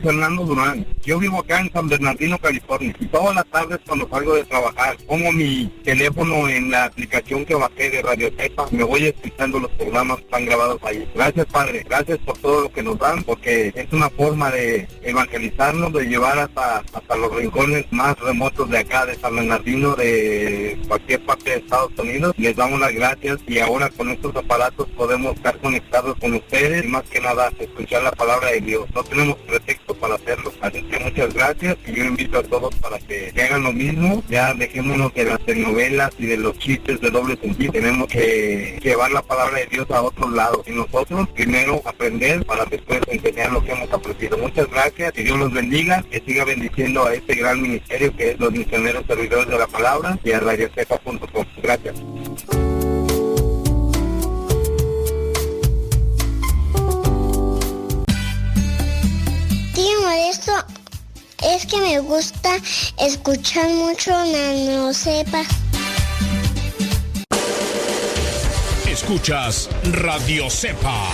Fernando Durán. Yo vivo acá en San Bernardino, California. Y todas las tardes cuando salgo de trabajar, pongo mi teléfono en la aplicación que bajé de Radio Tepa. Me voy escuchando los programas que están grabados ahí. Gracias, Padre. Gracias por todo lo que nos dan, porque es una forma de evangelizarnos, de llevar hasta, hasta los rincones más remotos de acá, de San Bernardino, de cualquier parte de Estados Unidos. Les damos las gracias y ahora con estos aparatos podemos estar conectados con ustedes y más que nada escuchar la palabra de Dios. No tenemos pretexto para hacerlo. Así que muchas gracias y yo invito a todos para que, hagan lo mismo. Ya dejémonos de las telenovelas y de los chistes de doble sentido. Tenemos que llevar la palabra de Dios a otro lado. Y nosotros primero aprender para después enseñar lo que hemos aprendido. Muchas gracias, que Dios los bendiga, que siga bendiciendo a este gran ministerio que es los misioneros servidores de la palabra y a radiocepa.com. Gracias. Tío Modesto, es que me gusta escuchar mucho Nano Sepa. Escuchas Radio Cepa.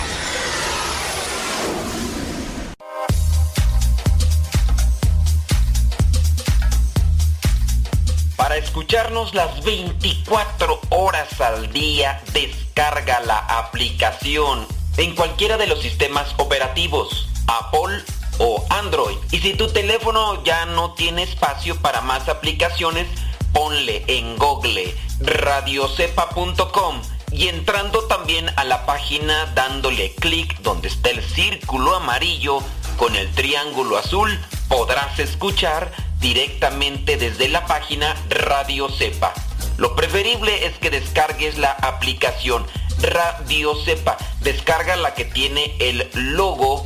Para escucharnos las 24 horas al día, descarga la aplicación en cualquiera de los sistemas operativos, Apple o Android. Y si tu teléfono ya no tiene espacio para más aplicaciones, ponle en Google radiocepa.com y entrando también a la página dándole clic donde está el círculo amarillo con el triángulo azul, podrás escuchar directamente desde la página Radio Cepa. Lo preferible es que descargues la aplicación Radio Cepa. Descarga la que tiene el logo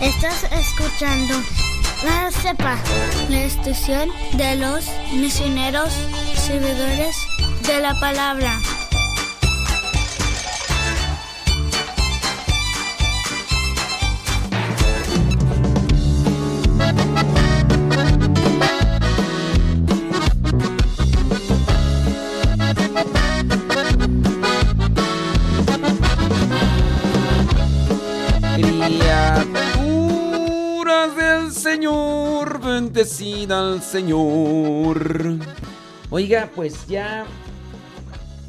Estás escuchando La Cepa, la estación de los misioneros servidores de la palabra. Señor, bendecida al Señor. Oiga, pues ya.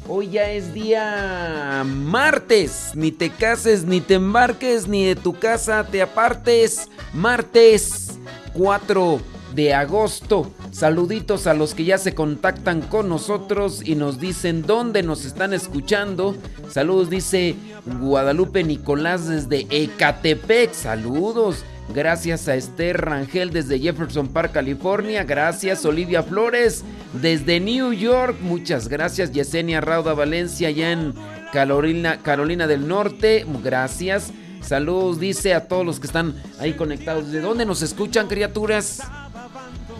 Hoy ya es día martes. Ni te cases, ni te embarques, ni de tu casa te apartes. Martes 4 de agosto. Saluditos a los que ya se contactan con nosotros y nos dicen dónde nos están escuchando. Saludos, dice Guadalupe Nicolás desde Ecatepec. Saludos. Gracias a Esther Rangel desde Jefferson Park, California. Gracias Olivia Flores desde New York. Muchas gracias Yesenia Rauda Valencia allá en Carolina, Carolina del Norte. Gracias. Saludos, dice a todos los que están ahí conectados. ¿De dónde nos escuchan, criaturas?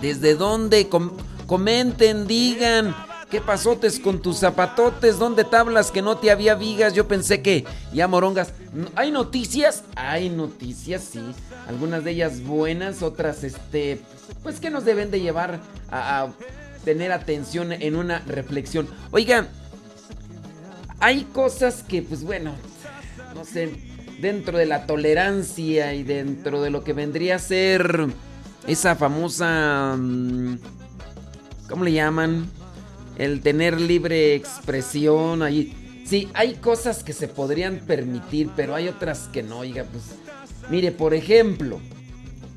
¿Desde dónde? Com- comenten, digan. ¿Qué pasotes con tus zapatotes? ¿Dónde tablas que no te había vigas? Yo pensé que ya morongas. ¿Hay noticias? Hay noticias, sí. Algunas de ellas buenas, otras, este, pues que nos deben de llevar a, tener atención en una reflexión. Oiga, hay cosas que, pues bueno, no sé, dentro de la tolerancia y dentro de lo que vendría a ser esa famosa... Mm, ¿Cómo le llaman? El tener libre expresión ahí. Sí, hay cosas que se podrían permitir, pero hay otras que no, oiga, pues... Mire, por ejemplo,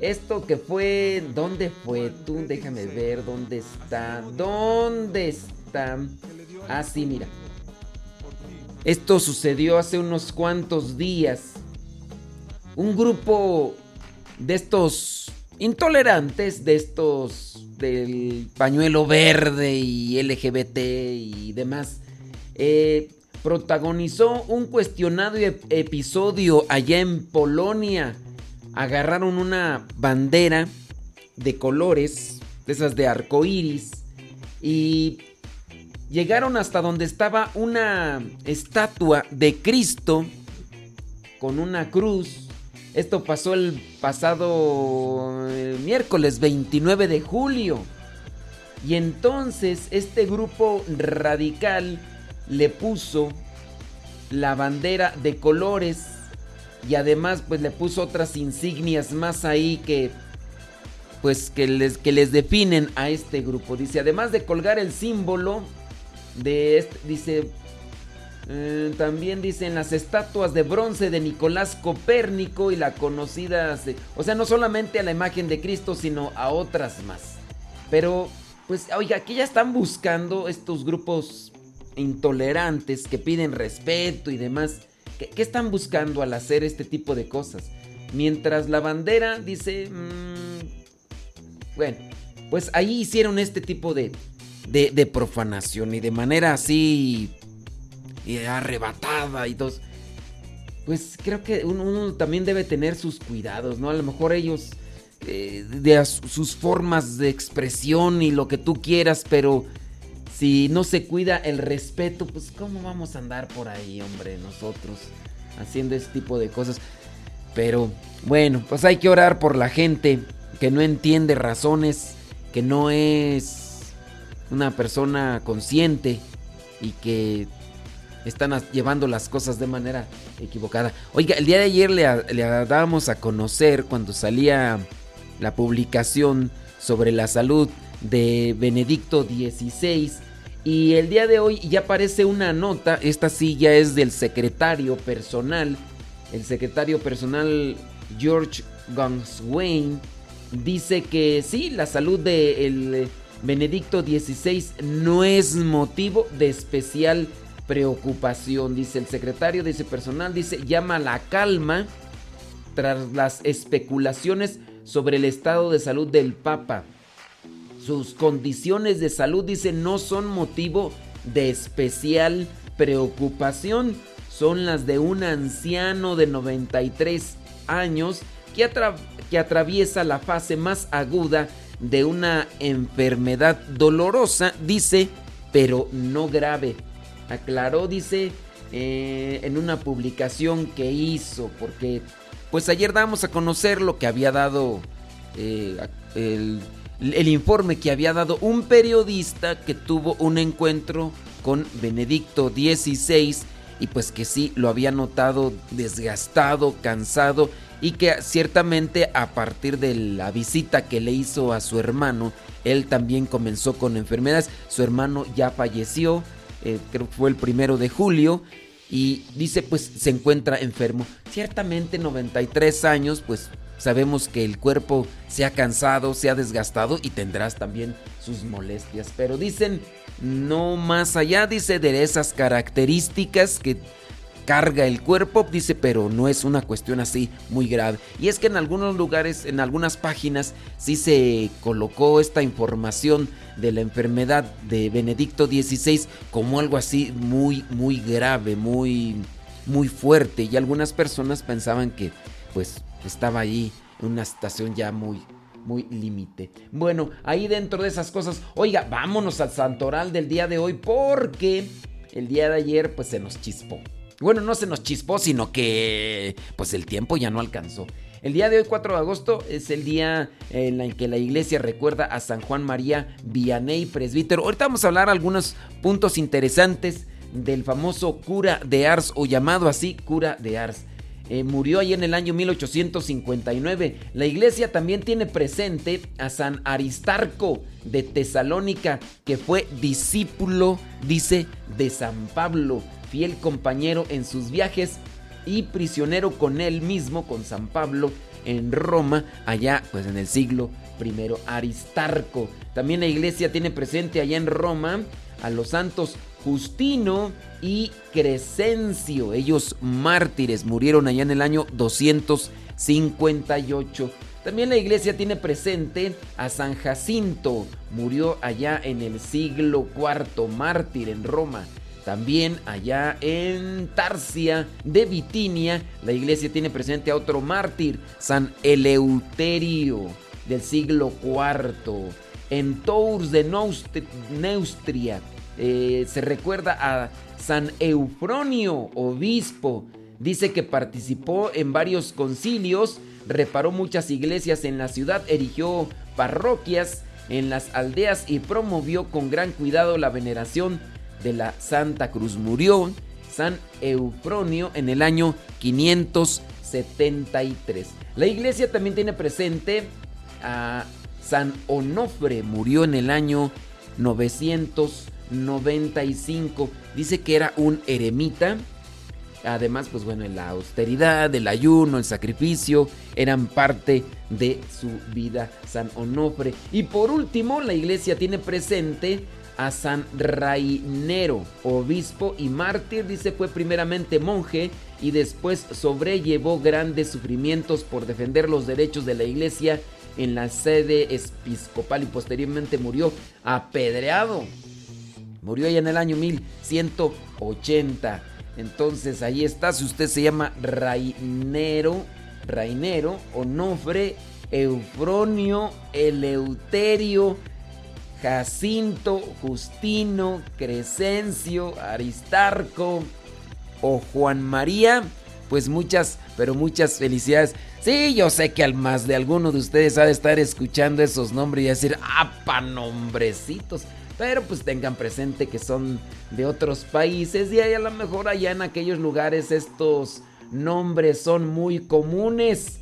esto que fue... ¿Dónde fue? Tú déjame ver dónde está. ¿Dónde está? Ah, sí, mira. Esto sucedió hace unos cuantos días. Un grupo de estos intolerantes, de estos del pañuelo verde y LGBT y demás, eh, protagonizó un cuestionado episodio allá en Polonia. Agarraron una bandera de colores, de esas de arco iris, y llegaron hasta donde estaba una estatua de Cristo con una cruz. Esto pasó el pasado miércoles 29 de julio. Y entonces este grupo radical le puso la bandera de colores y además pues le puso otras insignias más ahí que pues que les, que les definen a este grupo. Dice, además de colgar el símbolo de este, dice eh, también dicen las estatuas de bronce de Nicolás Copérnico y la conocida, o sea, no solamente a la imagen de Cristo, sino a otras más. Pero, pues, oiga, aquí ya están buscando estos grupos intolerantes que piden respeto y demás. ¿Qué, están buscando al hacer este tipo de cosas? Mientras la bandera dice... Mm, bueno, pues ahí hicieron este tipo de, de, profanación y de manera así y arrebatada y dos. Pues creo que uno, también debe tener sus cuidados, ¿no? A lo mejor ellos eh, de sus formas de expresión y lo que tú quieras, pero si no se cuida el respeto, pues ¿cómo vamos a andar por ahí, hombre, nosotros haciendo ese tipo de cosas? Pero bueno, pues hay que orar por la gente que no entiende razones, que no es una persona consciente y que están llevando las cosas de manera equivocada. Oiga, el día de ayer le, le dábamos a conocer cuando salía la publicación sobre la salud de Benedicto XVI. Y el día de hoy ya aparece una nota, esta sí ya es del secretario personal, el secretario personal George Gunswain, dice que sí, la salud de Benedicto XVI no es motivo de especial preocupación, dice el secretario, dice personal, dice llama a la calma tras las especulaciones sobre el estado de salud del Papa. Sus condiciones de salud, dice, no son motivo de especial preocupación. Son las de un anciano de 93 años que, que atraviesa la fase más aguda de una enfermedad dolorosa, dice, pero no grave. Aclaró, dice, eh, en una publicación que hizo, porque pues ayer damos a conocer lo que había dado eh, el el informe que había dado un periodista que tuvo un encuentro con Benedicto XVI y pues que sí lo había notado desgastado, cansado y que ciertamente a partir de la visita que le hizo a su hermano, él también comenzó con enfermedades. Su hermano ya falleció, eh, creo que fue el primero de julio y dice pues se encuentra enfermo. Ciertamente 93 años pues Sabemos que el cuerpo se ha cansado, se ha desgastado y tendrás también sus molestias. Pero dicen, no más allá, dice, de esas características que carga el cuerpo, dice, pero no es una cuestión así muy grave. Y es que en algunos lugares, en algunas páginas, sí se colocó esta información de la enfermedad de Benedicto XVI como algo así muy, muy grave, muy, muy fuerte. Y algunas personas pensaban que, pues, estaba ahí en una estación ya muy, muy límite. Bueno, ahí dentro de esas cosas, oiga, vámonos al santoral del día de hoy porque el día de ayer pues se nos chispó. Bueno, no se nos chispó, sino que pues el tiempo ya no alcanzó. El día de hoy, 4 de agosto, es el día en el que la iglesia recuerda a San Juan María Vianney, presbítero. Ahorita vamos a hablar algunos puntos interesantes del famoso cura de Ars, o llamado así cura de Ars. Eh, murió ahí en el año 1859. La iglesia también tiene presente a San Aristarco de Tesalónica, que fue discípulo, dice, de San Pablo, fiel compañero en sus viajes y prisionero con él mismo, con San Pablo, en Roma, allá pues en el siglo I. Aristarco. También la iglesia tiene presente allá en Roma a los santos Justino y Crescencio. Ellos mártires murieron allá en el año 258. También la iglesia tiene presente a San Jacinto. Murió allá en el siglo IV, mártir en Roma. También allá en Tarsia de Bitinia, la iglesia tiene presente a otro mártir, San Eleuterio del siglo IV. En Tours de Neustria eh, se recuerda a San Eufronio, obispo. Dice que participó en varios concilios, reparó muchas iglesias en la ciudad, erigió parroquias en las aldeas y promovió con gran cuidado la veneración de la Santa Cruz. Murió San Eufronio en el año 573. La iglesia también tiene presente a San Onofre, murió en el año 995. Dice que era un eremita. Además, pues bueno, la austeridad, el ayuno, el sacrificio eran parte de su vida, San Onofre. Y por último, la iglesia tiene presente a San Rainero, obispo y mártir, dice fue primeramente monje y después sobrellevó grandes sufrimientos por defender los derechos de la iglesia en la sede episcopal y posteriormente murió apedreado. Murió ya en el año 1180. Entonces ahí está, si usted se llama Rainero, Rainero, Onofre, Eufronio, Eleuterio, Jacinto, Justino, Crescencio, Aristarco o Juan María, pues muchas, pero muchas felicidades. Sí, yo sé que al más de alguno de ustedes ha de estar escuchando esos nombres y decir, ¡apa nombrecitos! Pero pues tengan presente que son de otros países y a lo mejor allá en aquellos lugares estos nombres son muy comunes.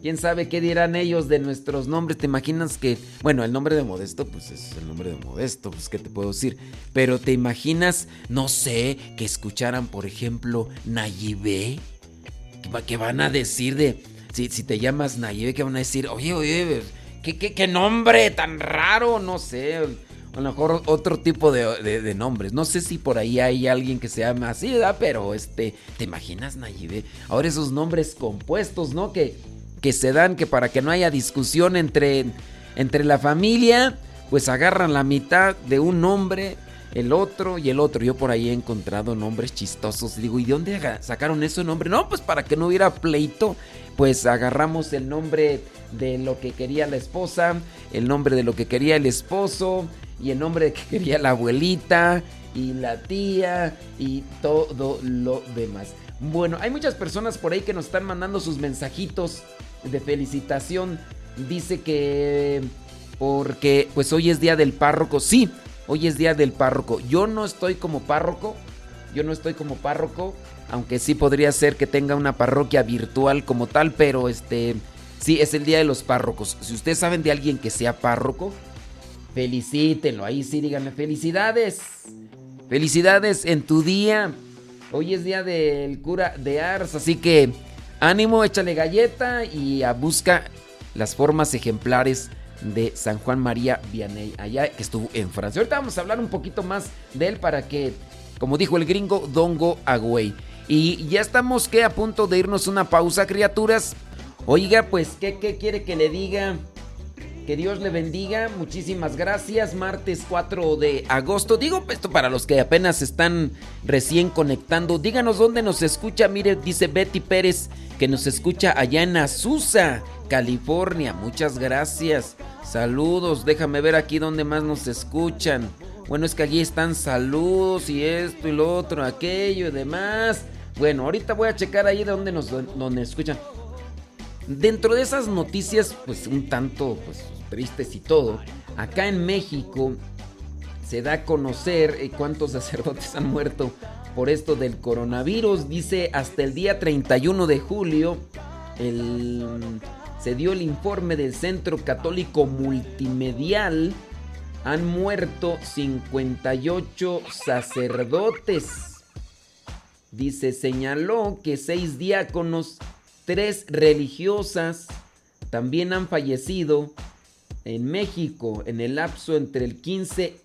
¿Quién sabe qué dirán ellos de nuestros nombres? ¿Te imaginas que, bueno, el nombre de Modesto, pues es el nombre de Modesto, pues qué te puedo decir? Pero te imaginas, no sé, que escucharan, por ejemplo, Nayibé, ¿Qué van a decir de, si, si te llamas Nayibé, ¿qué van a decir? Oye, oye, ¿qué, qué, nombre tan raro? No sé, a lo mejor otro tipo de, nombres. No sé si por ahí hay alguien que se llama así, ¿verdad? Pero este, ¿te imaginas Nayibé? Ahora esos nombres compuestos, ¿no? Que que se dan que para que no haya discusión entre, entre la familia, pues agarran la mitad de un nombre, el otro y el otro. Yo por ahí he encontrado nombres chistosos. Digo, ¿y de dónde sacaron ese nombre? No, pues para que no hubiera pleito, pues agarramos el nombre de lo que quería la esposa, el nombre de lo que quería el esposo y el nombre que quería la abuelita y la tía y todo lo demás. Bueno, hay muchas personas por ahí que nos están mandando sus mensajitos de felicitación. Dice que porque pues hoy es día del párroco. Sí, hoy es día del párroco. Yo no estoy como párroco. Yo no estoy como párroco, aunque sí podría ser que tenga una parroquia virtual como tal, pero este sí es el día de los párrocos. Si ustedes saben de alguien que sea párroco, felicítenlo. Ahí sí díganme felicidades. Felicidades en tu día. Hoy es día del cura de Ars, así que Ánimo, échale galleta y a busca las formas ejemplares de San Juan María Vianney, allá que estuvo en Francia. Ahorita vamos a hablar un poquito más de él para que, como dijo el gringo, Dongo Agüey. Y ya estamos que a punto de irnos una pausa, criaturas. Oiga, pues, ¿qué, qué quiere que le diga? Que Dios le bendiga. Muchísimas gracias. Martes 4 de agosto. Digo esto para los que apenas están recién conectando. Díganos dónde nos escucha. Mire, dice Betty Pérez que nos escucha allá en Azusa, California. Muchas gracias. Saludos. Déjame ver aquí dónde más nos escuchan. Bueno, es que allí están saludos y esto y lo otro, aquello y demás. Bueno, ahorita voy a checar ahí de dónde nos donde escuchan. Dentro de esas noticias, pues un tanto pues, tristes y todo, acá en México se da a conocer eh, cuántos sacerdotes han muerto por esto del coronavirus. Dice hasta el día 31 de julio se dio el informe del Centro Católico Multimedial. Han muerto 58 sacerdotes. Dice, señaló que seis diáconos, tres religiosas, también han fallecido en México en el lapso entre el 15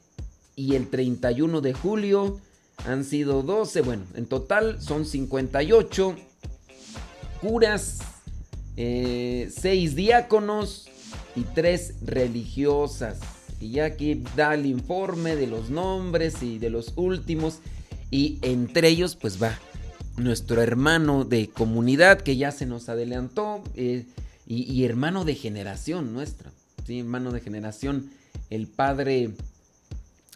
y el 31 de julio han sido 12, bueno, en total son 58 curas, 6 eh, diáconos y 3 religiosas. Y ya aquí da el informe de los nombres y de los últimos. Y entre ellos pues va nuestro hermano de comunidad que ya se nos adelantó eh, y, y, hermano de generación nuestra. Sí, hermano de generación, el padre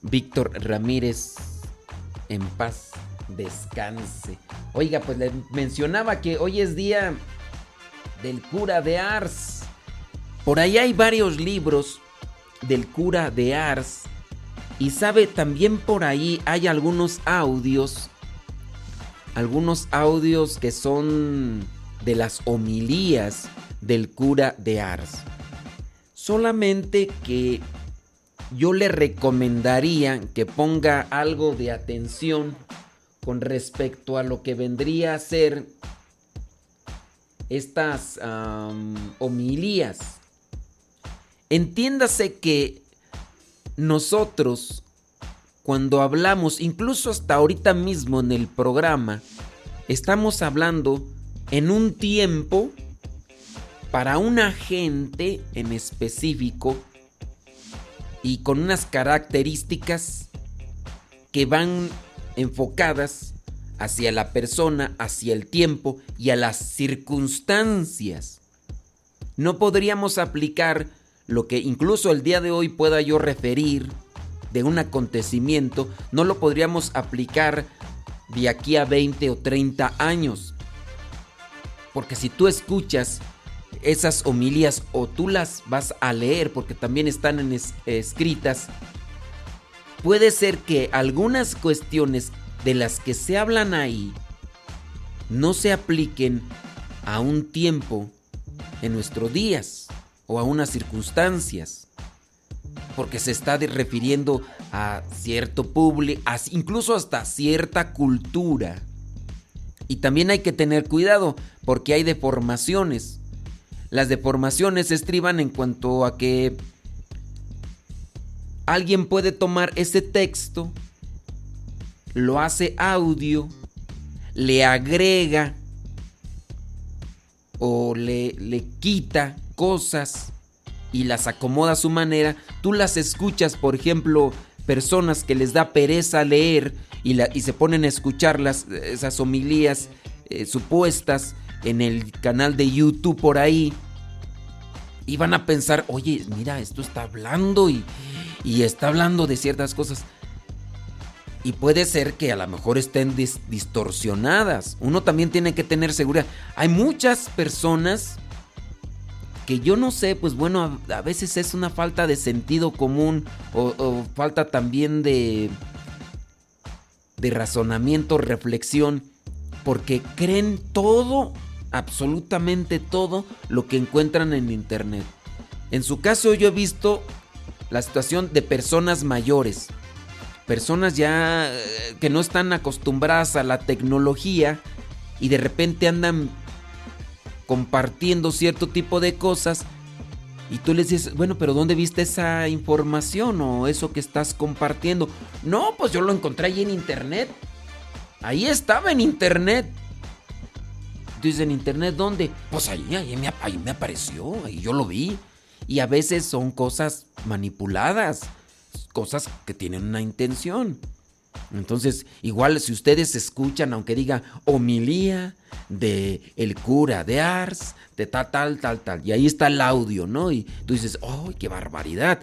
Víctor Ramírez en paz descanse. Oiga, pues le mencionaba que hoy es día del cura de Ars. Por ahí hay varios libros del cura de Ars. Y sabe, también por ahí hay algunos audios. Algunos audios que son de las homilías del cura de Ars. Solamente que yo le recomendaría que ponga algo de atención con respecto a lo que vendría a ser estas homilías. Entiéndase que nosotros, cuando hablamos, incluso hasta ahorita mismo en el programa, estamos hablando en un tiempo para una gente en específico y con unas características que van enfocadas hacia la persona, hacia el tiempo y a las circunstancias. No podríamos aplicar lo que incluso el día de hoy pueda yo referir de un acontecimiento, no lo podríamos aplicar de aquí a 20 o 30 años. Porque si tú escuchas esas homilías o tú las vas a leer porque también están escritas, puede ser que algunas cuestiones de las que se hablan ahí no se apliquen a un tiempo en nuestros días o a unas circunstancias. Porque se está refiriendo a cierto público, incluso hasta cierta cultura. Y también hay que tener cuidado porque hay deformaciones. Las deformaciones estriban en cuanto a que alguien puede tomar ese texto, lo hace audio, le agrega o le, le quita cosas y las acomoda a su manera. Tú las escuchas, por ejemplo, personas que les da pereza leer y, la, y se ponen a escuchar esas homilías eh, supuestas en el canal de YouTube por ahí. Y van a pensar, oye, mira, esto está hablando y, está hablando de ciertas cosas. Y puede ser que a lo mejor estén distorsionadas. Uno también tiene que tener seguridad. Hay muchas personas que yo no sé, pues bueno, a, veces es una falta de sentido común o, o falta también de, de razonamiento, reflexión, porque creen todo absolutamente todo lo que encuentran en internet. En su caso yo he visto la situación de personas mayores, personas ya eh, que no están acostumbradas a la tecnología y de repente andan compartiendo cierto tipo de cosas y tú les dices, bueno, pero ¿dónde viste esa información o eso que estás compartiendo? No, pues yo lo encontré ahí en internet. Ahí estaba en internet dices en internet, ¿dónde? Pues ahí, ahí, me, ahí me apareció, ahí yo lo vi. Y a veces son cosas manipuladas, cosas que tienen una intención. Entonces, igual si ustedes escuchan, aunque diga homilía de el cura de Ars, de tal, tal, tal, tal, y ahí está el audio, ¿no? Y tú dices, ¡oh, qué barbaridad!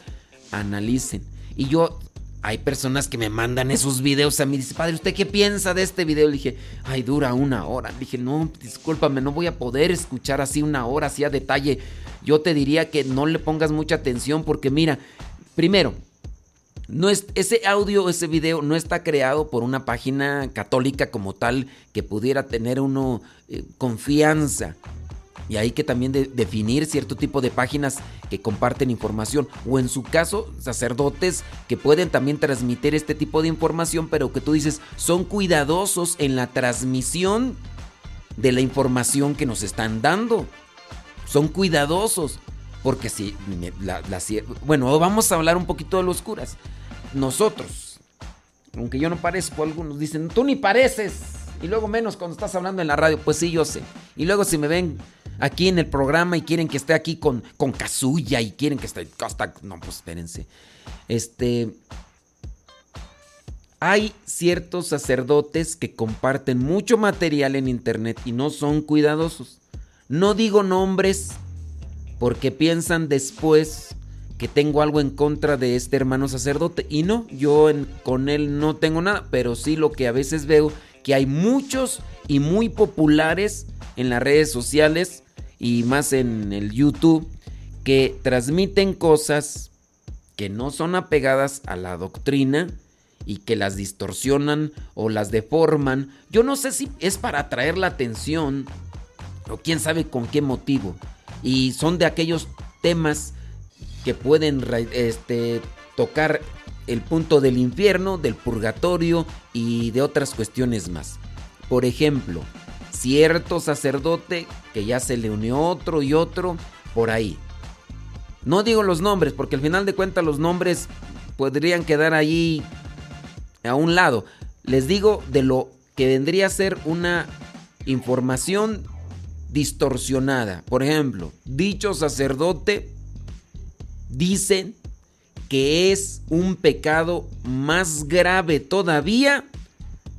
Analicen. Y yo hay personas que me mandan esos videos a mí. Dice, padre, ¿usted qué piensa de este video? Le dije, ay, dura una hora. Le dije, no, discúlpame, no voy a poder escuchar así una hora, así a detalle. Yo te diría que no le pongas mucha atención porque mira, primero, no es, ese audio, ese video no está creado por una página católica como tal que pudiera tener uno eh, confianza. Y hay que también definir cierto tipo de páginas que comparten información. O en su caso, sacerdotes que pueden también transmitir este tipo de información, pero que tú dices son cuidadosos en la transmisión de la información que nos están dando. Son cuidadosos. Porque si, bueno, vamos a hablar un poquito de los curas. Nosotros, aunque yo no parezco, algunos dicen, tú ni pareces. Y luego menos cuando estás hablando en la radio, pues sí, yo sé. Y luego si me ven aquí en el programa y quieren que esté aquí con, con Kazuya y quieren que esté hasta... No, pues espérense. Este... Hay ciertos sacerdotes que comparten mucho material en internet y no son cuidadosos. No digo nombres porque piensan después que tengo algo en contra de este hermano sacerdote. Y no, yo con él no tengo nada, pero sí lo que a veces veo, que hay muchos y muy populares en las redes sociales y más en el YouTube que transmiten cosas que no son apegadas a la doctrina y que las distorsionan o las deforman. Yo no sé si es para atraer la atención o quién sabe con qué motivo. Y son de aquellos temas que pueden este, tocar el punto del infierno, del purgatorio y de otras cuestiones más. Por ejemplo, cierto sacerdote que ya se le unió otro y otro por ahí. No digo los nombres porque al final de cuentas los nombres podrían quedar ahí a un lado. Les digo de lo que vendría a ser una información distorsionada. Por ejemplo, dicho sacerdote dice que es un pecado más grave todavía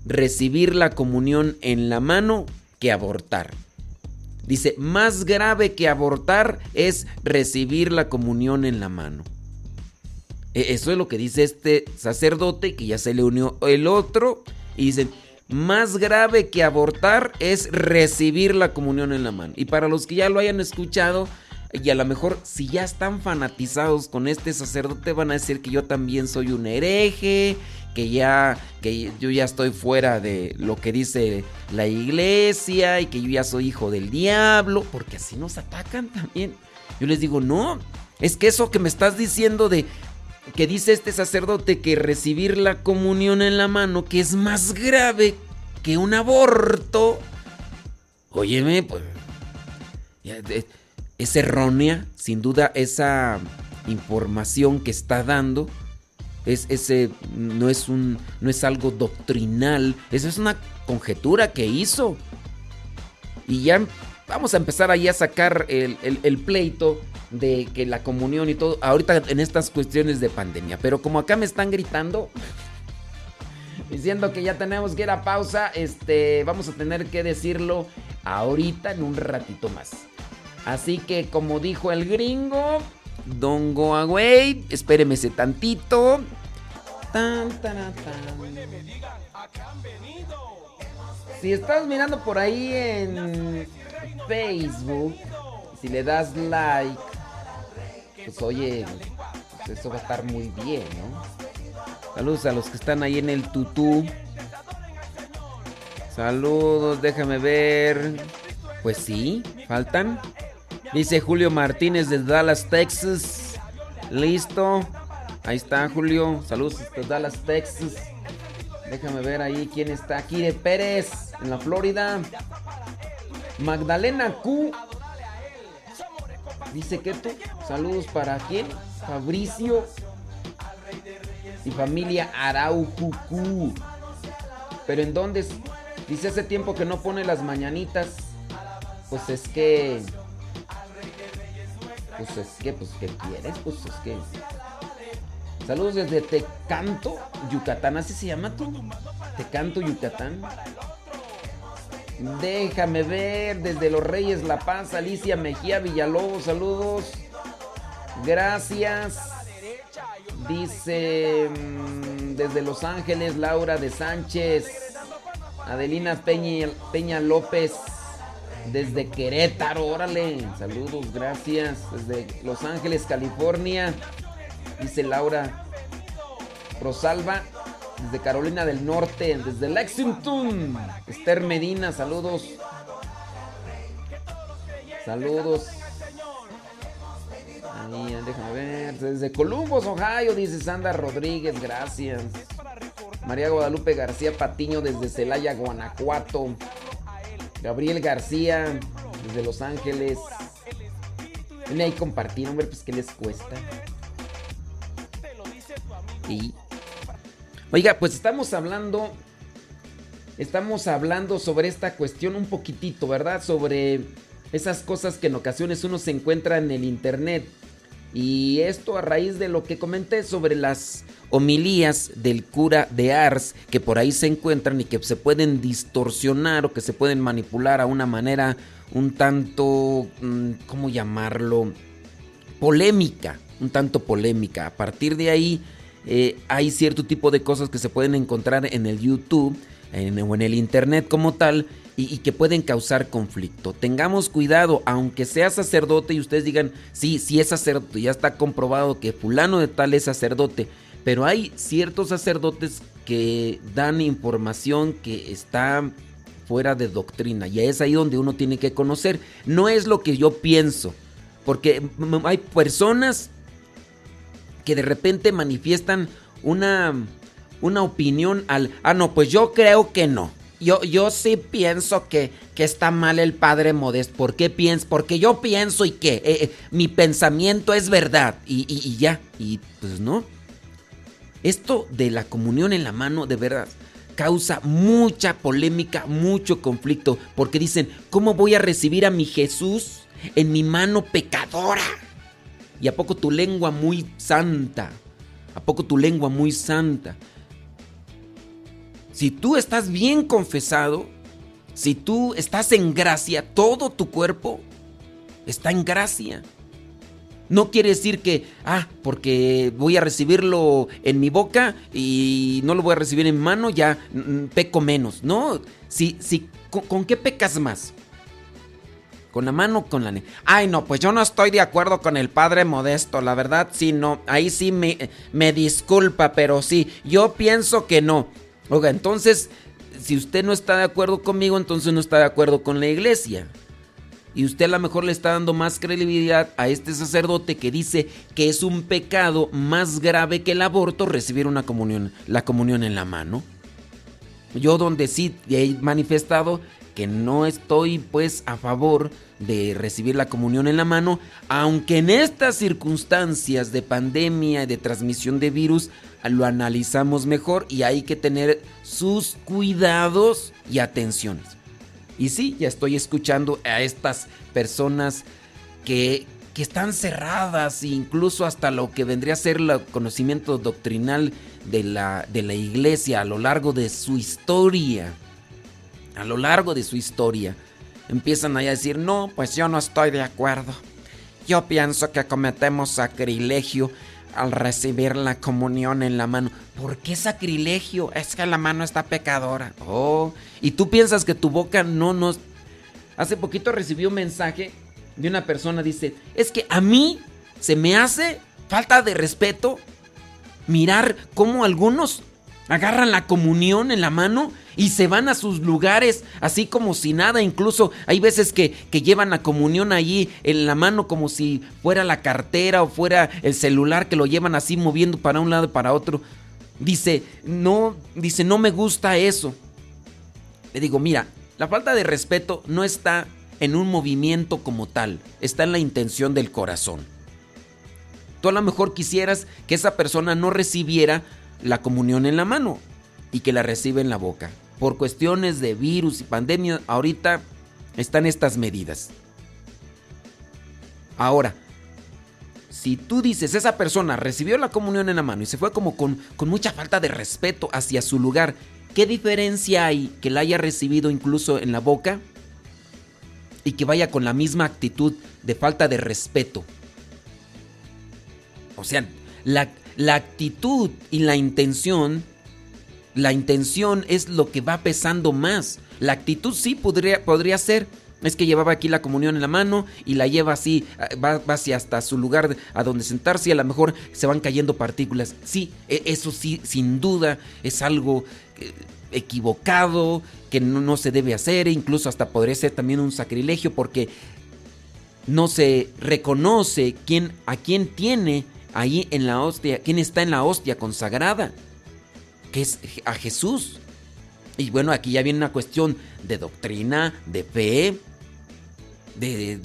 recibir la comunión en la mano que abortar. Dice, más grave que abortar es recibir la comunión en la mano. E, eso es lo que dice este sacerdote, que ya se le unió el otro. Y dicen, más grave que abortar es recibir la comunión en la mano. Y para los que ya lo hayan escuchado, y a lo mejor si ya están fanatizados con este sacerdote van a decir que yo también soy un hereje que ya que yo ya estoy fuera de lo que dice la iglesia y que yo ya soy hijo del diablo, porque así nos atacan también. Yo les digo, "No, es que eso que me estás diciendo de que dice este sacerdote que recibir la comunión en la mano que es más grave que un aborto. Óyeme, pues es errónea, sin duda esa información que está dando es ese no es un no es algo doctrinal, eso es una conjetura que hizo. Y ya vamos a empezar ahí a sacar el, el, pleito de que la comunión y todo, ahorita en estas cuestiones de pandemia. Pero como acá me están gritando, diciendo que ya tenemos que ir a pausa, este, vamos a tener que decirlo ahorita en un ratito más. Así que como dijo el gringo, Don't go away. Espéreme ese tantito. Tan, tan, tan. Si estás mirando por ahí en Facebook, si le das like, pues oye, pues eso va a estar muy bien, ¿no? Saludos a los que están ahí en el tutú. Saludos, déjame ver. Pues sí, faltan. Dice Julio Martínez de Dallas, Texas. Listo. Ahí está Julio. Saludos desde Dallas, Texas. Déjame ver ahí quién está aquí Pérez, en la Florida. Magdalena Q. Dice que tú. Saludos para quién? Fabricio. Y familia Araucucú. Pero en dónde? Dice hace tiempo que no pone las mañanitas. Pues es que pues es que, pues, ¿qué quieres? Pues es que. Saludos desde Tecanto, Yucatán. ¿Así se llama tú? Tecanto, Yucatán. Déjame ver desde Los Reyes La Paz, Alicia Mejía Villalobos, saludos. Gracias. Dice mm, desde Los Ángeles Laura de Sánchez. Adelina Peña López. Desde Querétaro, órale. Saludos, gracias. Desde Los Ángeles, California. Dice Laura. Rosalba. Desde Carolina del Norte. Desde Lexington. Esther Medina, saludos. Saludos. Ahí, déjame ver. Desde Columbus, Ohio, dice Sandra Rodríguez, gracias. María Guadalupe García Patiño desde Celaya, Guanajuato. Gabriel García desde Los Ángeles. Viene ahí compartir, hombre, pues qué les cuesta. Y. Oiga, pues estamos hablando. Estamos hablando sobre esta cuestión un poquitito, ¿verdad? Sobre esas cosas que en ocasiones uno se encuentra en el internet. Y esto a raíz de lo que comenté sobre las homilías del cura de Ars que por ahí se encuentran y que se pueden distorsionar o que se pueden manipular a una manera un tanto, mm, ¿cómo llamarlo? Polémica, un tanto polémica. A partir de ahí eh, hay cierto tipo de cosas que se pueden encontrar en el YouTube o en el Internet como tal y, que pueden causar conflicto. Tengamos cuidado, aunque sea sacerdote y ustedes digan, sí, sí es sacerdote, ya está comprobado que fulano de tal es sacerdote, pero hay ciertos sacerdotes que dan información que está fuera de doctrina y es ahí donde uno tiene que conocer. No es lo que yo pienso, porque hay personas que de repente manifiestan una, una opinión al, ah, no, pues yo creo que no. Yo, yo sí pienso que, que está mal el padre Modesto. ¿Por qué pienso? Porque yo pienso y que eh, eh, mi pensamiento es verdad. Y, y, ya. Y pues no. Esto de la comunión en la mano, de verdad, causa mucha polémica, mucho conflicto. Porque dicen, ¿cómo voy a recibir a mi Jesús en mi mano pecadora? ¿Y a poco tu lengua muy santa? ¿A poco tu lengua muy santa? Si tú estás bien confesado, si tú estás en gracia, todo tu cuerpo está en gracia. No quiere decir que, ah, porque voy a recibirlo en mi boca y no lo voy a recibir en mano, ya mm, mm, peco menos. No, si, si, ¿con, qué pecas más? ¿Con la mano o con la... Ay, no, pues yo no estoy de acuerdo con el padre modesto, la verdad, sí, no, ahí sí me, me disculpa, pero sí, yo pienso que no. Oiga, entonces, si usted no está de acuerdo conmigo, entonces no está de acuerdo con la iglesia. Y usted a lo mejor le está dando más credibilidad a este sacerdote que dice que es un pecado más grave que el aborto recibir una comunión, la comunión en la mano. Yo donde sí he manifestado que no estoy pues a favor de recibir la comunión en la mano, aunque en estas circunstancias de pandemia y de transmisión de virus lo analizamos mejor y hay que tener sus cuidados y atenciones. Y sí, ya estoy escuchando a estas personas que, que están cerradas, incluso hasta lo que vendría a ser el conocimiento doctrinal de la, de la iglesia a lo largo de su historia. A lo largo de su historia. Empiezan a decir, no, pues yo no estoy de acuerdo. Yo pienso que cometemos sacrilegio al recibir la comunión en la mano. ¿Por qué sacrilegio? Es que la mano está pecadora. Oh, y tú piensas que tu boca no nos... Hace poquito recibí un mensaje de una persona, dice, es que a mí se me hace falta de respeto mirar cómo algunos agarran la comunión en la mano y se van a sus lugares así como si nada. Incluso hay veces que, llevan la comunión allí en la mano como si fuera la cartera o fuera el celular que lo llevan así moviendo para un lado y para otro. Dice, no, dice, no me gusta eso. Le digo, mira, la falta de respeto no está en un movimiento como tal, está en la intención del corazón. Tú a lo mejor quisieras que esa persona no recibiera la comunión en la mano y que la recibe en la boca por cuestiones de virus y pandemia, ahorita están estas medidas. Ahora, si tú dices, esa persona recibió la comunión en la mano y se fue como con, con mucha falta de respeto hacia su lugar, ¿qué diferencia hay que la haya recibido incluso en la boca y que vaya con la misma actitud de falta de respeto? O sea, la, la actitud y la intención, la intención es lo que va pesando más. La actitud sí podría, podría ser, es que llevaba aquí la comunión en la mano y la lleva así, eh, va, hacia hasta su lugar a donde sentarse y a lo mejor se van cayendo partículas. Sí, e, eso sí, sin duda es algo eh, equivocado, que no, se debe hacer, e incluso hasta podría ser también un sacrilegio porque no se reconoce quién, a quién tiene ahí en la hostia, quién está en la hostia consagrada, que es a Jesús. Y bueno, aquí ya viene una cuestión de doctrina, de fe, de,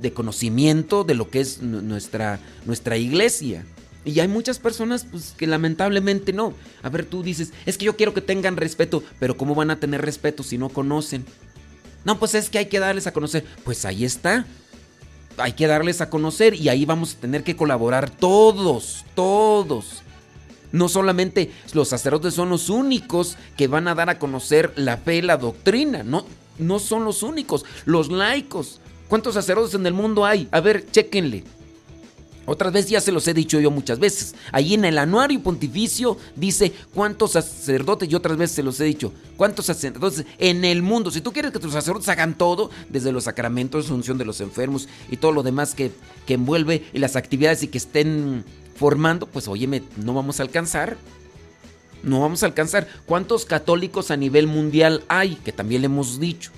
de, conocimiento de lo que es nuestra, nuestra iglesia. Y hay muchas personas pues, que lamentablemente no. A ver, tú dices, es que yo quiero que tengan respeto, pero ¿cómo van a tener respeto si no conocen? No, pues es que hay que darles a conocer. Pues ahí está. Hay que darles a conocer y ahí vamos a tener que colaborar todos, todos. No solamente los sacerdotes son los únicos que van a dar a conocer la fe, la doctrina, no, no son los únicos, los laicos. ¿Cuántos sacerdotes en el mundo hay? A ver, chéquenle. Otras veces ya se los he dicho yo muchas veces. Ahí en el anuario pontificio dice cuántos sacerdotes, y otras veces se los he dicho, cuántos sacerdotes en el mundo. Si tú quieres que tus sacerdotes hagan todo, desde los sacramentos, función de los enfermos y todo lo demás que, que envuelve y las actividades y que estén formando, pues óyeme, no vamos a alcanzar. No vamos a alcanzar. ¿Cuántos católicos a nivel mundial hay? Que también le hemos dicho.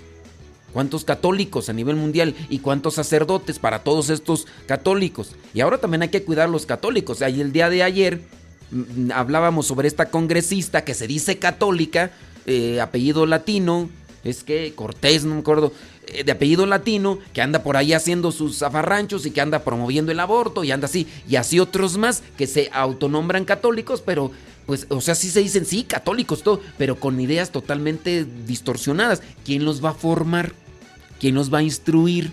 ¿Cuántos católicos a nivel mundial y cuántos sacerdotes para todos estos católicos? Y ahora también hay que cuidar los católicos. Ahí el día de ayer mm, hablábamos sobre esta congresista que se dice católica, eh, apellido latino, es que Cortés, no me acuerdo, eh, de apellido latino, que anda por ahí haciendo sus zafarranchos y que anda promoviendo el aborto y anda así, y así otros más que se autonombran católicos, pero pues, o sea, sí se dicen, sí, católicos, todo, pero con ideas totalmente distorsionadas. ¿Quién los va a formar? ¿Quién nos va a instruir?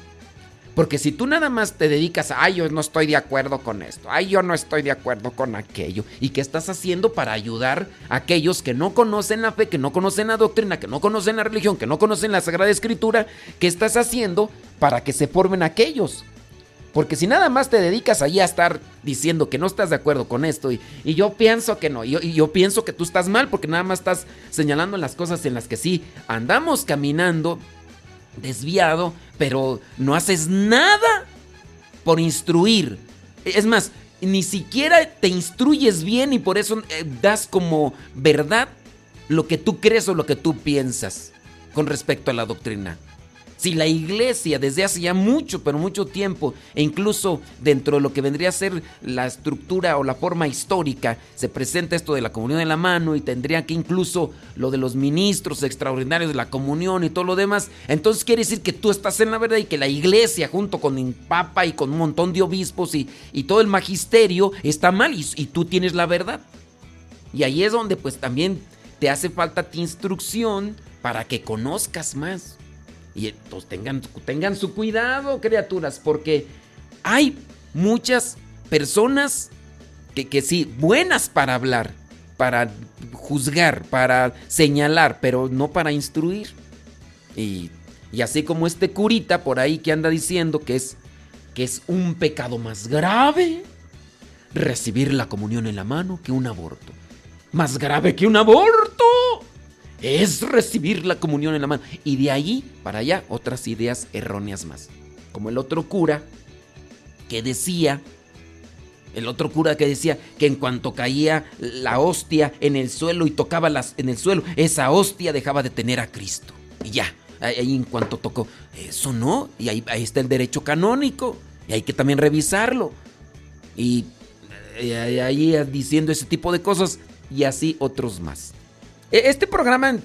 Porque si tú nada más te dedicas a, ay, yo no estoy de acuerdo con esto, ay, yo no estoy de acuerdo con aquello, ¿y qué estás haciendo para ayudar a aquellos que no conocen la fe, que no conocen la doctrina, que no conocen la religión, que no conocen la Sagrada Escritura? ¿Qué estás haciendo para que se formen aquellos? Porque si nada más te dedicas ahí a estar diciendo que no estás de acuerdo con esto y, yo pienso que no, y yo, y yo pienso que tú estás mal porque nada más estás señalando las cosas en las que sí andamos caminando desviado, pero no haces nada por instruir. Es más, ni siquiera te instruyes bien y por eso eh, das como verdad lo que tú crees o lo que tú piensas con respecto a la doctrina. Si la iglesia desde hace ya mucho, pero mucho tiempo, e incluso dentro de lo que vendría a ser la estructura o la forma histórica, se presenta esto de la comunión en la mano y tendría que incluso lo de los ministros extraordinarios de la comunión y todo lo demás, entonces quiere decir que tú estás en la verdad y que la iglesia junto con el papa y con un montón de obispos y, todo el magisterio está mal y, y tú tienes la verdad. Y ahí es donde pues también te hace falta tu instrucción para que conozcas más. Y entonces tengan, tengan su cuidado, criaturas, porque hay muchas personas que, que sí, buenas para hablar, para juzgar, para señalar, pero no para instruir. Y, y, así como este curita por ahí que anda diciendo que es, que es un pecado más grave recibir la comunión en la mano que un aborto. Más grave que un aborto es recibir la comunión en la mano. Y de ahí para allá otras ideas erróneas más. Como el otro cura que decía, el otro cura que decía que en cuanto caía la hostia en el suelo y tocaba las, en el suelo, esa hostia dejaba de tener a Cristo. Y ya, ahí en cuanto tocó, eso no, y ahí, ahí está el derecho canónico, y hay que también revisarlo. Y ahí diciendo ese tipo de cosas, y así otros más. E, este programa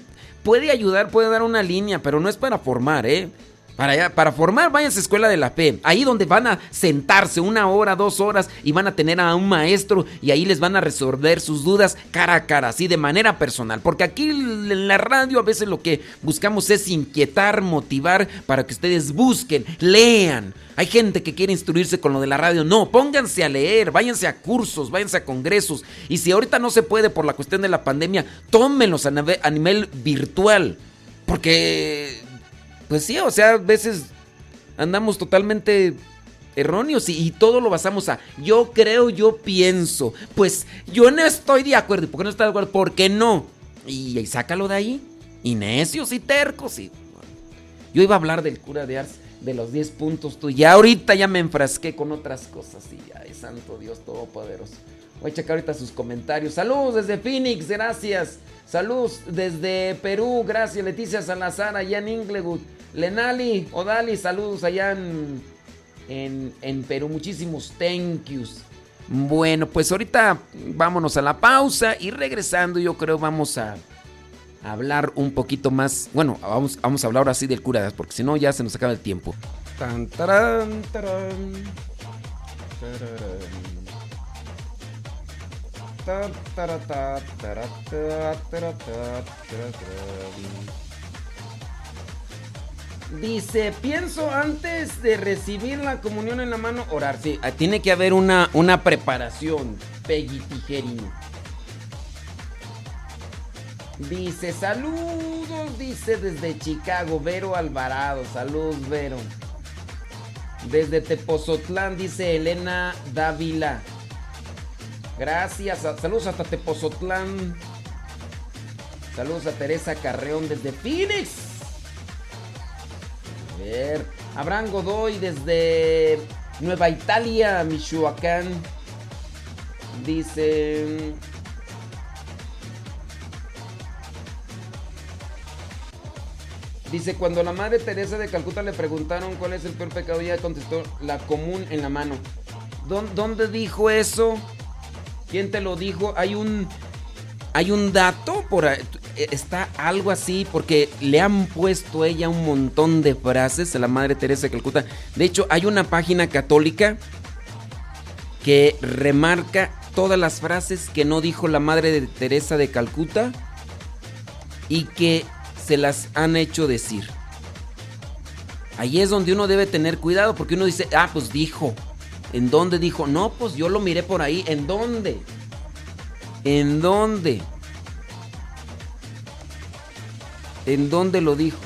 puede ayudar, puede dar una línea, pero no es para formar, ¿eh? Para, para formar, váyanse a Escuela de la Fe. Ahí donde van a sentarse una hora, dos horas y van a tener a un maestro y ahí les van a resolver sus dudas cara a cara, así de manera personal. Porque aquí en la radio a veces lo que buscamos es inquietar, motivar para que ustedes busquen, lean. Hay gente que quiere instruirse con lo de la radio. No, pónganse a leer, váyanse a cursos, váyanse a congresos. Y si ahorita no se puede por la cuestión de la pandemia, tómenlos a, a nivel virtual. Porque pues sí, o sea, a veces andamos totalmente erróneos y, todo lo basamos a yo creo, yo pienso. Pues yo no estoy de acuerdo. ¿Por qué no estás de acuerdo? ¿Por qué no? Y, sácalo de ahí. Y necios y tercos. Y... Yo iba a hablar del cura de Ars, de los 10 puntos tú. Ya ahorita ya me enfrasqué con otras cosas. Y ay, santo Dios todopoderoso. Voy a checar ahorita sus comentarios. Saludos desde Phoenix, gracias. Saludos desde Perú, gracias. Leticia Salazar, allá en Inglewood. Lenali, Odali, saludos allá en, en, Perú. Muchísimos thank yous. Bueno, pues ahorita vámonos a la pausa y regresando yo creo vamos a hablar un poquito más. Bueno, vamos, vamos a hablar ahora sí del cura, porque si no ya se nos acaba el tiempo. Tan, Dice, pienso antes de recibir la comunión en la mano, orar. Sí, ah, tiene que haber una, una preparación, Peggy Tijerino. Dice, saludos, dice desde Chicago, Vero Alvarado. Saludos, Vero. Desde Tepozotlán, dice Elena Dávila. Gracias. Saludos hasta Tepozotlán. Saludos a Teresa Carreón desde Phoenix. A ver. Abraham Godoy desde Nueva Italia, Michoacán. Dice. Dice, cuando la madre Teresa de Calcuta le preguntaron cuál es el peor pecado, ella contestó, la común en la mano. ¿Dónde dijo eso? ¿Quién te lo dijo? Hay un hay un dato por está algo así porque le han puesto ella un montón de frases a la Madre Teresa de Calcuta. De hecho, hay una página católica que remarca todas las frases que no dijo la Madre de Teresa de Calcuta y que se las han hecho decir. Ahí es donde uno debe tener cuidado porque uno dice, ah, pues dijo. ¿En dónde dijo? No, pues yo lo miré por ahí. ¿En dónde? ¿En dónde? ¿En dónde lo dijo?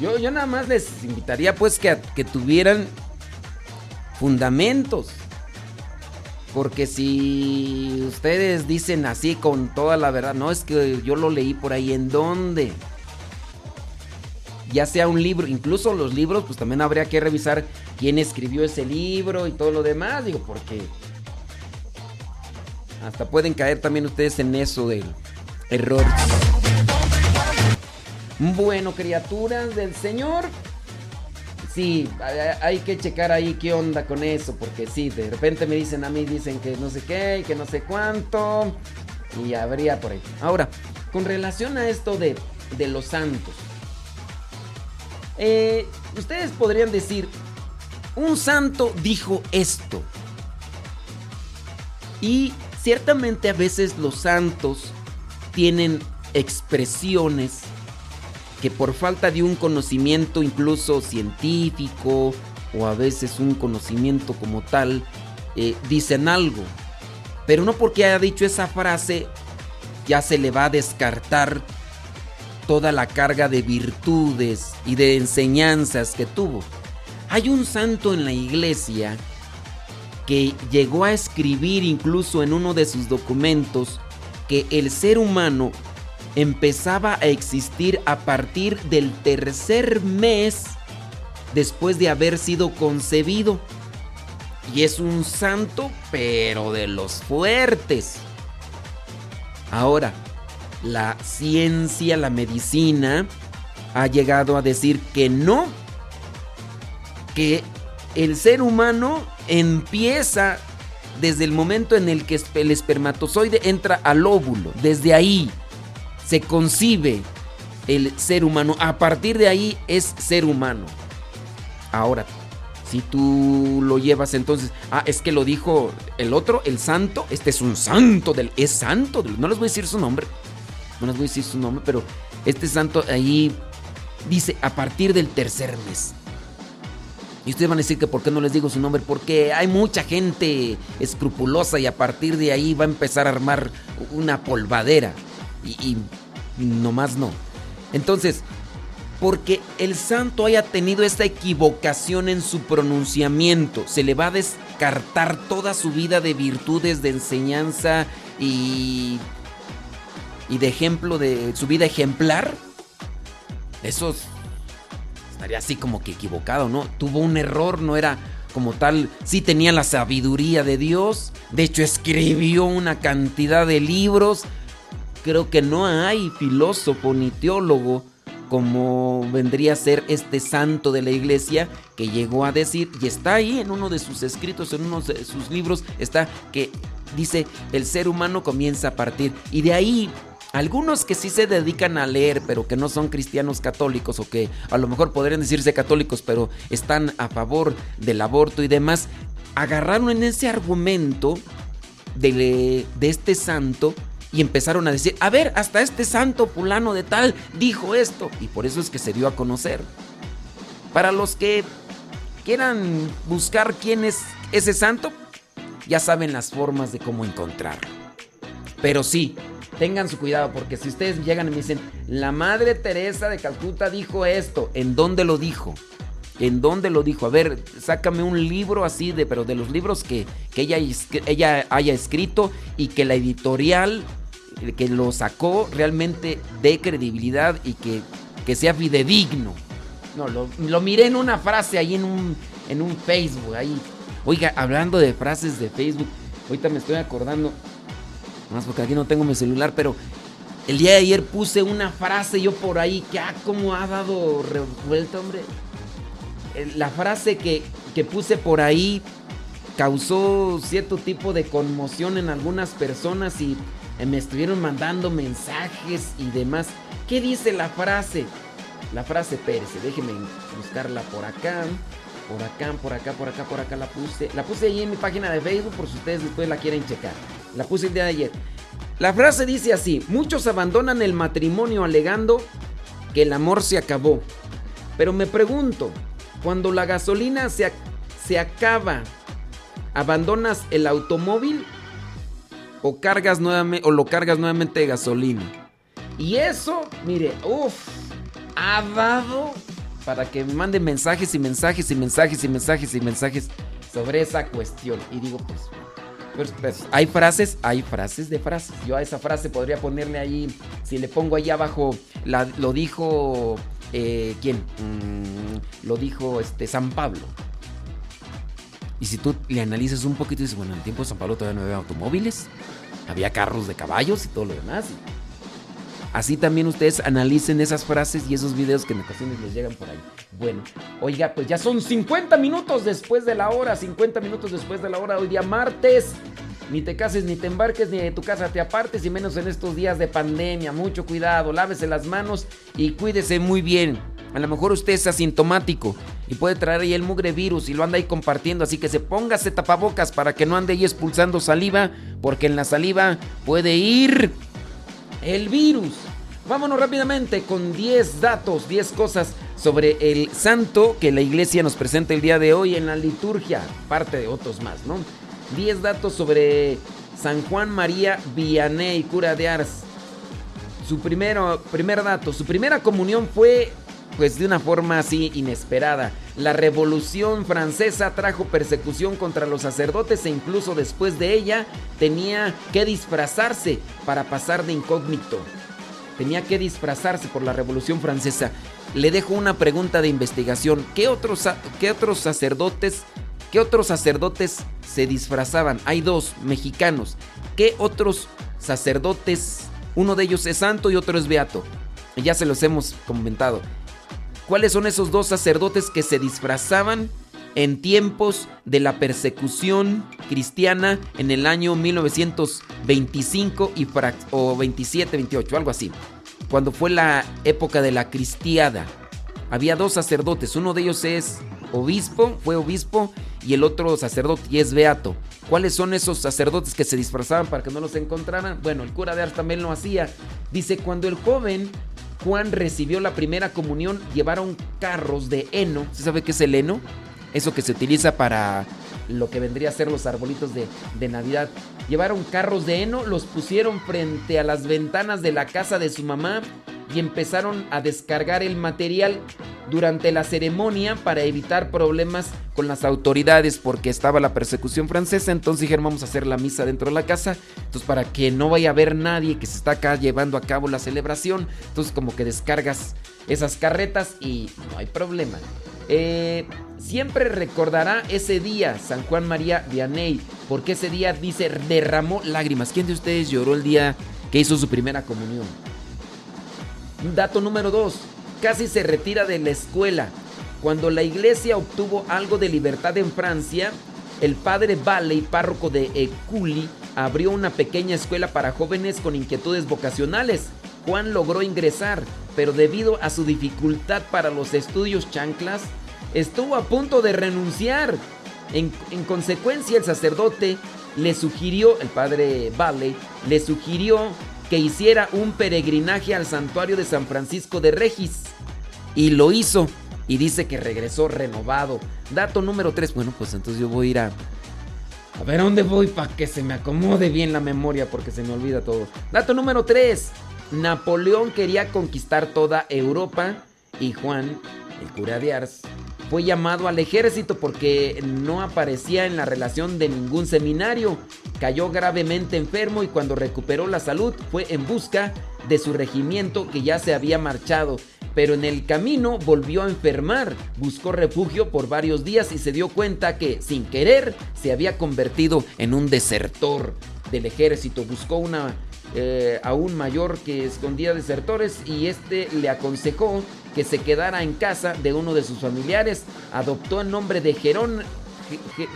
Yo, yo nada más les invitaría pues que, que tuvieran fundamentos. Porque si ustedes dicen así con toda la verdad, no es que yo lo leí por ahí, ¿en dónde? Ya sea un libro, incluso los libros, pues también habría que revisar quién escribió ese libro y todo lo demás, digo, porque hasta pueden caer también ustedes en eso del error. Bueno, criaturas del Señor. Sí, hay que checar ahí qué onda con eso, porque sí, de repente me dicen a mí, dicen que no sé qué, que no sé cuánto, y habría por ahí. Ahora, con relación a esto de, de los santos, eh, ustedes podrían decir, un santo dijo esto. Y ciertamente a veces los santos tienen expresiones que por falta de un conocimiento incluso científico o a veces un conocimiento como tal, eh, dicen algo. Pero no porque haya dicho esa frase ya se le va a descartar toda la carga de virtudes y de enseñanzas que tuvo. Hay un santo en la iglesia que llegó a escribir incluso en uno de sus documentos que el ser humano empezaba a existir a partir del tercer mes después de haber sido concebido. Y es un santo, pero de los fuertes. Ahora, la ciencia, la medicina, ha llegado a decir que no, que el ser humano empieza desde el momento en el que el espermatozoide entra al óvulo. Desde ahí se concibe el ser humano. A partir de ahí es ser humano. Ahora, si tú lo llevas entonces, ah, es que lo dijo el otro, el santo, este es un santo del, es santo, no les voy a decir su nombre, no les voy a decir su nombre, pero este santo ahí dice a partir del tercer mes. Y ustedes van a decir que por qué no les digo su nombre, porque hay mucha gente escrupulosa y a partir de ahí va a empezar a armar una polvadera. Y, y nomás no. Entonces, porque el santo haya tenido esta equivocación en su pronunciamiento. Se le va a descartar toda su vida de virtudes, de enseñanza y, y de ejemplo, de su vida ejemplar. Eso estaría así como que equivocado, ¿no? Tuvo un error, no era como tal, sí tenía la sabiduría de Dios. De hecho, escribió una cantidad de libros. Creo que no hay filósofo ni teólogo como vendría a ser este santo de la iglesia que llegó a decir, y está ahí en uno de sus escritos, en uno de sus libros, está que dice, el ser humano comienza a partir. Y de ahí, algunos que sí se dedican a leer, pero que no son cristianos católicos, o que a lo mejor podrían decirse católicos, pero están a favor del aborto y demás, agarraron en ese argumento de, de este santo y empezaron a decir, a ver, hasta este santo pulano de tal dijo esto. Y por eso es que se dio a conocer. Para los que quieran buscar quién es ese santo, ya saben las formas de cómo encontrarlo. Pero sí, tengan su cuidado, porque si ustedes llegan y me dicen, la Madre Teresa de Calcuta dijo esto, ¿en dónde lo dijo? ¿En dónde lo dijo? A ver, sácame un libro así de, pero de los libros que, que ella, ella haya escrito y que la editorial que lo sacó realmente de credibilidad y que, que sea fidedigno. No, lo, miré en una frase ahí en un, en un Facebook. Ahí. Oiga, hablando de frases de Facebook, ahorita me estoy acordando. Más porque aquí no tengo mi celular, pero el día de ayer puse una frase yo por ahí que, ah, cómo ha dado revuelta, hombre. La frase que, que puse por ahí causó cierto tipo de conmoción en algunas personas y eh, me estuvieron mandando mensajes y demás. ¿Qué dice la frase? La frase Pérez, déjenme buscarla por acá, por acá, por acá, por acá, por acá la puse. La puse ahí en mi página de Facebook por si ustedes después la quieren checar. La puse el día de ayer. La frase dice así, muchos abandonan el matrimonio alegando que el amor se acabó. Pero me pregunto, cuando la gasolina se, se acaba, ¿abandonas el automóvil o cargas nuevamente o lo cargas nuevamente de gasolina. Y eso, mire, uff, ha dado para que me manden mensajes y mensajes y mensajes y mensajes y mensajes sobre esa cuestión. Y digo, pues, pues, hay frases, hay frases de frases. Yo a esa frase podría ponerle ahí, si le pongo ahí abajo, lo dijo, eh, ¿quién? Mm, lo dijo este San Pablo. Y si tú le analizas un poquito, dices, bueno, en el tiempo de San Pablo todavía no había automóviles, había carros de caballos y todo lo demás. Así también ustedes analicen esas frases y esos videos que en ocasiones les llegan por ahí. Bueno, oiga, pues ya son 50 minutos después de la hora, 50 minutos después de la hora, hoy día martes. Ni te cases, ni te embarques, ni de tu casa te apartes, y menos en estos días de pandemia. Mucho cuidado, lávese las manos y cuídese muy bien. A lo mejor usted es asintomático y puede traer ahí el mugre virus y lo anda ahí compartiendo. Así que se póngase tapabocas para que no ande ahí expulsando saliva, porque en la saliva puede ir el virus. Vámonos rápidamente con 10 datos, 10 cosas sobre el santo que la iglesia nos presenta el día de hoy en la liturgia, parte de otros más, ¿no? 10 datos sobre San Juan María Vianney, cura de Ars. Su primero, primer dato, su primera comunión fue pues de una forma así inesperada. La Revolución Francesa trajo persecución contra los sacerdotes e incluso después de ella tenía que disfrazarse para pasar de incógnito. Tenía que disfrazarse por la Revolución Francesa. Le dejo una pregunta de investigación. ¿Qué otros, qué otros sacerdotes, qué otros sacerdotes se disfrazaban? Hay dos mexicanos. ¿Qué otros sacerdotes? Uno de ellos es santo y otro es beato. Ya se los hemos comentado. ¿Cuáles son esos dos sacerdotes que se disfrazaban en tiempos de la persecución cristiana en el año 1925 y o 27, 28, algo así? Cuando fue la época de la cristiada. Había dos sacerdotes, uno de ellos es obispo, fue obispo, y el otro sacerdote y es beato. ¿Cuáles son esos sacerdotes que se disfrazaban para que no los encontraran? Bueno, el cura de Ars también lo hacía. Dice, cuando el joven Juan recibió la primera comunión, llevaron carros de heno. ¿Se sabe qué es el heno? Eso que se utiliza para lo que vendría a ser los arbolitos de, Navidad. Llevaron carros de heno, los pusieron frente a las ventanas de la casa de su mamá y empezaron a descargar el material durante la ceremonia para evitar problemas con las autoridades porque estaba la persecución francesa. Entonces dijeron vamos a hacer la misa dentro de la casa. Entonces para que no vaya a haber nadie que se está acá llevando a cabo la celebración. Entonces como que descargas esas carretas y no hay problema. Eh, siempre recordará ese día San Juan María Vianney, porque ese día dice derramó lágrimas. ¿Quién de ustedes lloró el día que hizo su primera comunión? Dato número 2. Casi se retira de la escuela. Cuando la iglesia obtuvo algo de libertad en Francia, el padre Valley, párroco de Eculi, abrió una pequeña escuela para jóvenes con inquietudes vocacionales. Juan logró ingresar, pero debido a su dificultad para los estudios chanclas, estuvo a punto de renunciar. En, en consecuencia, el sacerdote le sugirió, el padre Valley, le sugirió que hiciera un peregrinaje al santuario de San Francisco de Regis. Y lo hizo. Y dice que regresó renovado. Dato número 3. Bueno, pues entonces yo voy a ir a... A ver a dónde voy para que se me acomode bien la memoria porque se me olvida todo. Dato número 3. Napoleón quería conquistar toda Europa y Juan, el cura de Ars, fue llamado al ejército porque no aparecía en la relación de ningún seminario. Cayó gravemente enfermo y cuando recuperó la salud fue en busca de su regimiento que ya se había marchado. Pero en el camino volvió a enfermar, buscó refugio por varios días y se dio cuenta que, sin querer, se había convertido en un desertor del ejército. Buscó una eh, aún mayor que escondía desertores y este le aconsejó que se quedara en casa de uno de sus familiares. Adoptó el nombre de Jerón,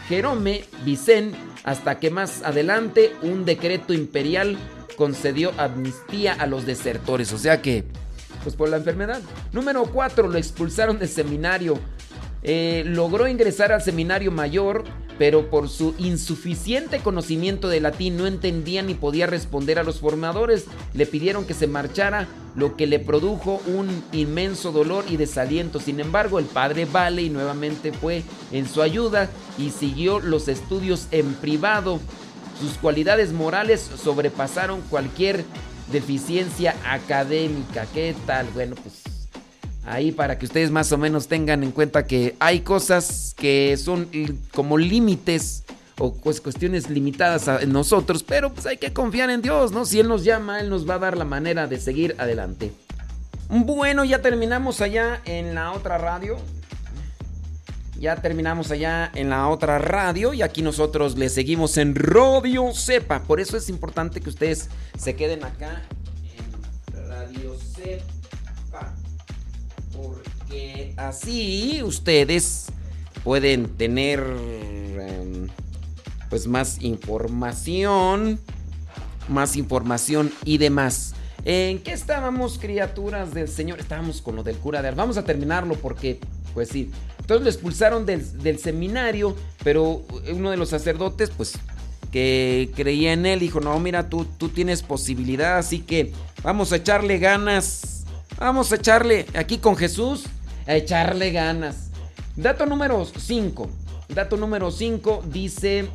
Jerome Vicén hasta que más adelante un decreto imperial concedió amnistía a los desertores. O sea que, pues por la enfermedad. Número 4, lo expulsaron del seminario. Eh, logró ingresar al seminario mayor, pero por su insuficiente conocimiento de latín no entendía ni podía responder a los formadores. Le pidieron que se marchara, lo que le produjo un inmenso dolor y desaliento. Sin embargo, el padre Vale nuevamente fue en su ayuda y siguió los estudios en privado. Sus cualidades morales sobrepasaron cualquier deficiencia académica. ¿Qué tal? Bueno, pues Ahí para que ustedes más o menos tengan en cuenta que hay cosas que son como límites o pues cuestiones limitadas a nosotros, pero pues hay que confiar en Dios, ¿no? Si Él nos llama, Él nos va a dar la manera de seguir adelante. Bueno, ya terminamos allá en la otra radio. Ya terminamos allá en la otra radio y aquí nosotros le seguimos en Radio Cepa. Por eso es importante que ustedes se queden acá en Radio Cepa así ustedes pueden tener em, pues más información, más información y demás. ¿En qué estábamos, criaturas del Señor? Estábamos con lo del cura de Vamos a terminarlo porque, pues sí. Entonces lo expulsaron del, del, seminario, pero uno de los sacerdotes, pues, que creía en él, dijo, no, mira, tú, tú tienes posibilidad, así que vamos a echarle ganas. Vamos a echarle aquí con Jesús a echarle ganas. Dato número 5. Dato número 5 dice,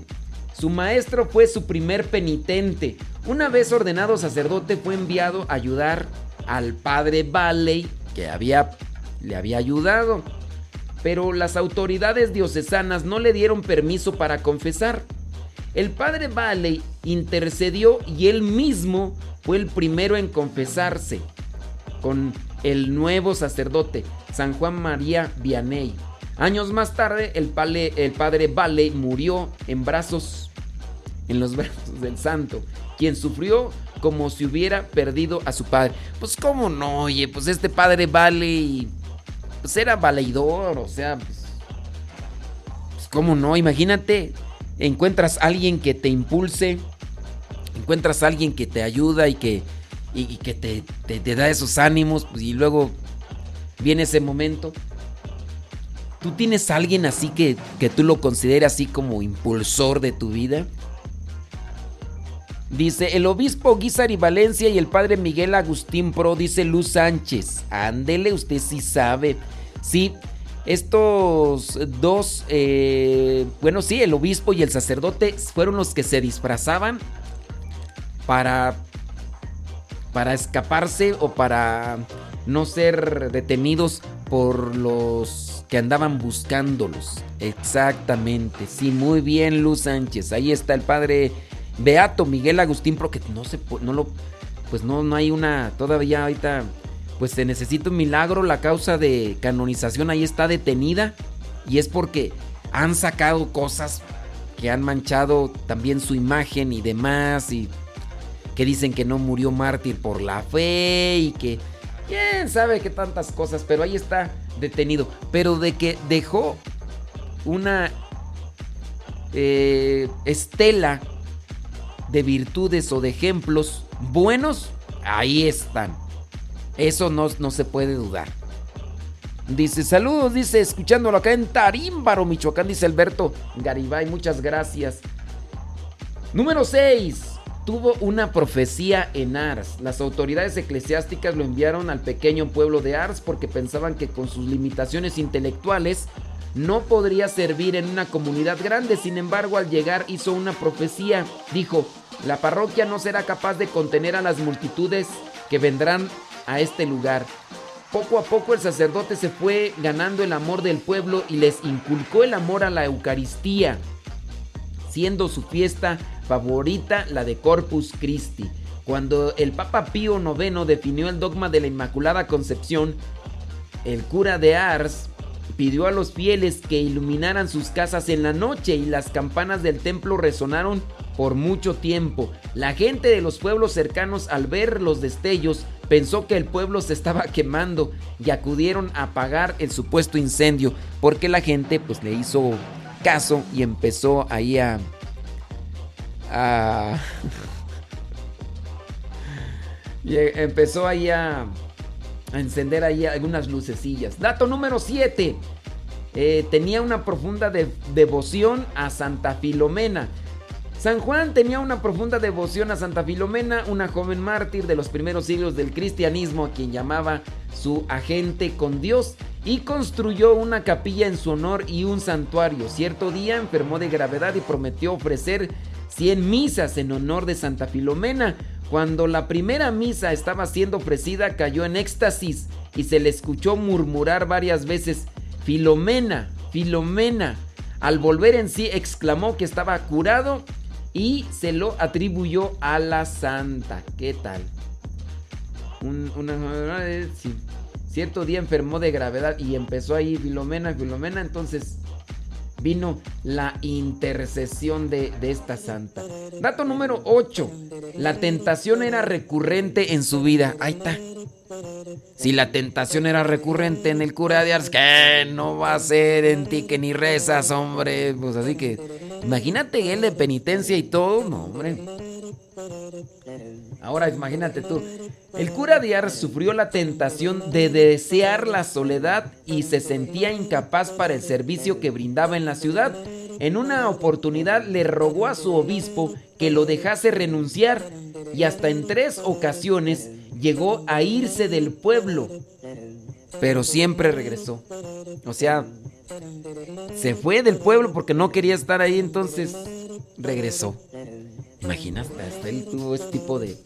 su maestro fue su primer penitente. Una vez ordenado sacerdote fue enviado a ayudar al padre Valley que había, le había ayudado. Pero las autoridades diocesanas no le dieron permiso para confesar. El padre Valley intercedió y él mismo fue el primero en confesarse con el nuevo sacerdote, San Juan María Vianney. Años más tarde, el, el padre Vale murió en brazos, en los brazos del santo, quien sufrió como si hubiera perdido a su padre. Pues cómo no, oye, pues este padre Vale, pues era valedor, o sea, pues, pues cómo no, imagínate, encuentras alguien que te impulse, encuentras alguien que te ayuda y que y, que te, te, da esos ánimos pues, y luego viene ese momento. ¿Tú tienes a alguien así que, que tú lo consideras así como impulsor de tu vida? Dice el obispo y Valencia y el padre Miguel Agustín Pro, dice Luz Sánchez. Ándele, usted sí sabe. Sí, estos dos, eh, bueno, sí, el obispo y el sacerdote fueron los que se disfrazaban para para escaparse o para no ser detenidos por los que andaban buscándolos. Exactamente. Sí, muy bien, Luz Sánchez. Ahí está el padre Beato Miguel Agustín, porque no se no lo pues no no hay una todavía ahorita pues se necesita un milagro, la causa de canonización ahí está detenida y es porque han sacado cosas que han manchado también su imagen y demás y que dicen que no murió mártir por la fe y que quién sabe qué tantas cosas, pero ahí está detenido. Pero de que dejó una eh, estela de virtudes o de ejemplos buenos, ahí están. Eso no, no se puede dudar. Dice, saludos, dice, escuchándolo acá en Tarímbaro, Michoacán, dice Alberto Garibay, muchas gracias. Número 6 tuvo una profecía en Ars. Las autoridades eclesiásticas lo enviaron al pequeño pueblo de Ars porque pensaban que con sus limitaciones intelectuales no podría servir en una comunidad grande. Sin embargo, al llegar hizo una profecía. Dijo, la parroquia no será capaz de contener a las multitudes que vendrán a este lugar. Poco a poco el sacerdote se fue ganando el amor del pueblo y les inculcó el amor a la Eucaristía, siendo su fiesta favorita la de Corpus Christi. Cuando el Papa Pío IX definió el dogma de la Inmaculada Concepción, el cura de Ars pidió a los fieles que iluminaran sus casas en la noche y las campanas del templo resonaron por mucho tiempo. La gente de los pueblos cercanos al ver los destellos pensó que el pueblo se estaba quemando y acudieron a apagar el supuesto incendio porque la gente pues le hizo caso y empezó ahí a y empezó ahí a, encender ahí algunas lucecillas. Dato número 7. Eh, tenía una profunda devoción a Santa Filomena. San Juan tenía una profunda devoción a Santa Filomena, una joven mártir de los primeros siglos del cristianismo, a quien llamaba su agente con Dios, y construyó una capilla en su honor y un santuario. Cierto día enfermó de gravedad y prometió ofrecer 100 misas en honor de Santa Filomena. Cuando la primera misa estaba siendo ofrecida, cayó en éxtasis y se le escuchó murmurar varias veces, Filomena, Filomena. Al volver en sí, exclamó que estaba curado y se lo atribuyó a la santa. ¿Qué tal? Cierto día enfermó de gravedad y empezó ahí Filomena, Filomena, entonces vino la intercesión de, esta santa. Dato número 8. La tentación era recurrente en su vida. Ahí está. Si la tentación era recurrente en el cura de Ars, que no va a ser en ti que ni rezas, hombre. Pues así que, imagínate él de penitencia y todo, no, hombre. Ahora imagínate tú, el cura de Ars sufrió la tentación de desear la soledad y se sentía incapaz para el servicio que brindaba en la ciudad. En una oportunidad le rogó a su obispo que lo dejase renunciar y hasta en tres ocasiones llegó a irse del pueblo, pero siempre regresó. O sea, se fue del pueblo porque no quería estar ahí, entonces regresó. Imagínate, hasta él tuvo este tipo de,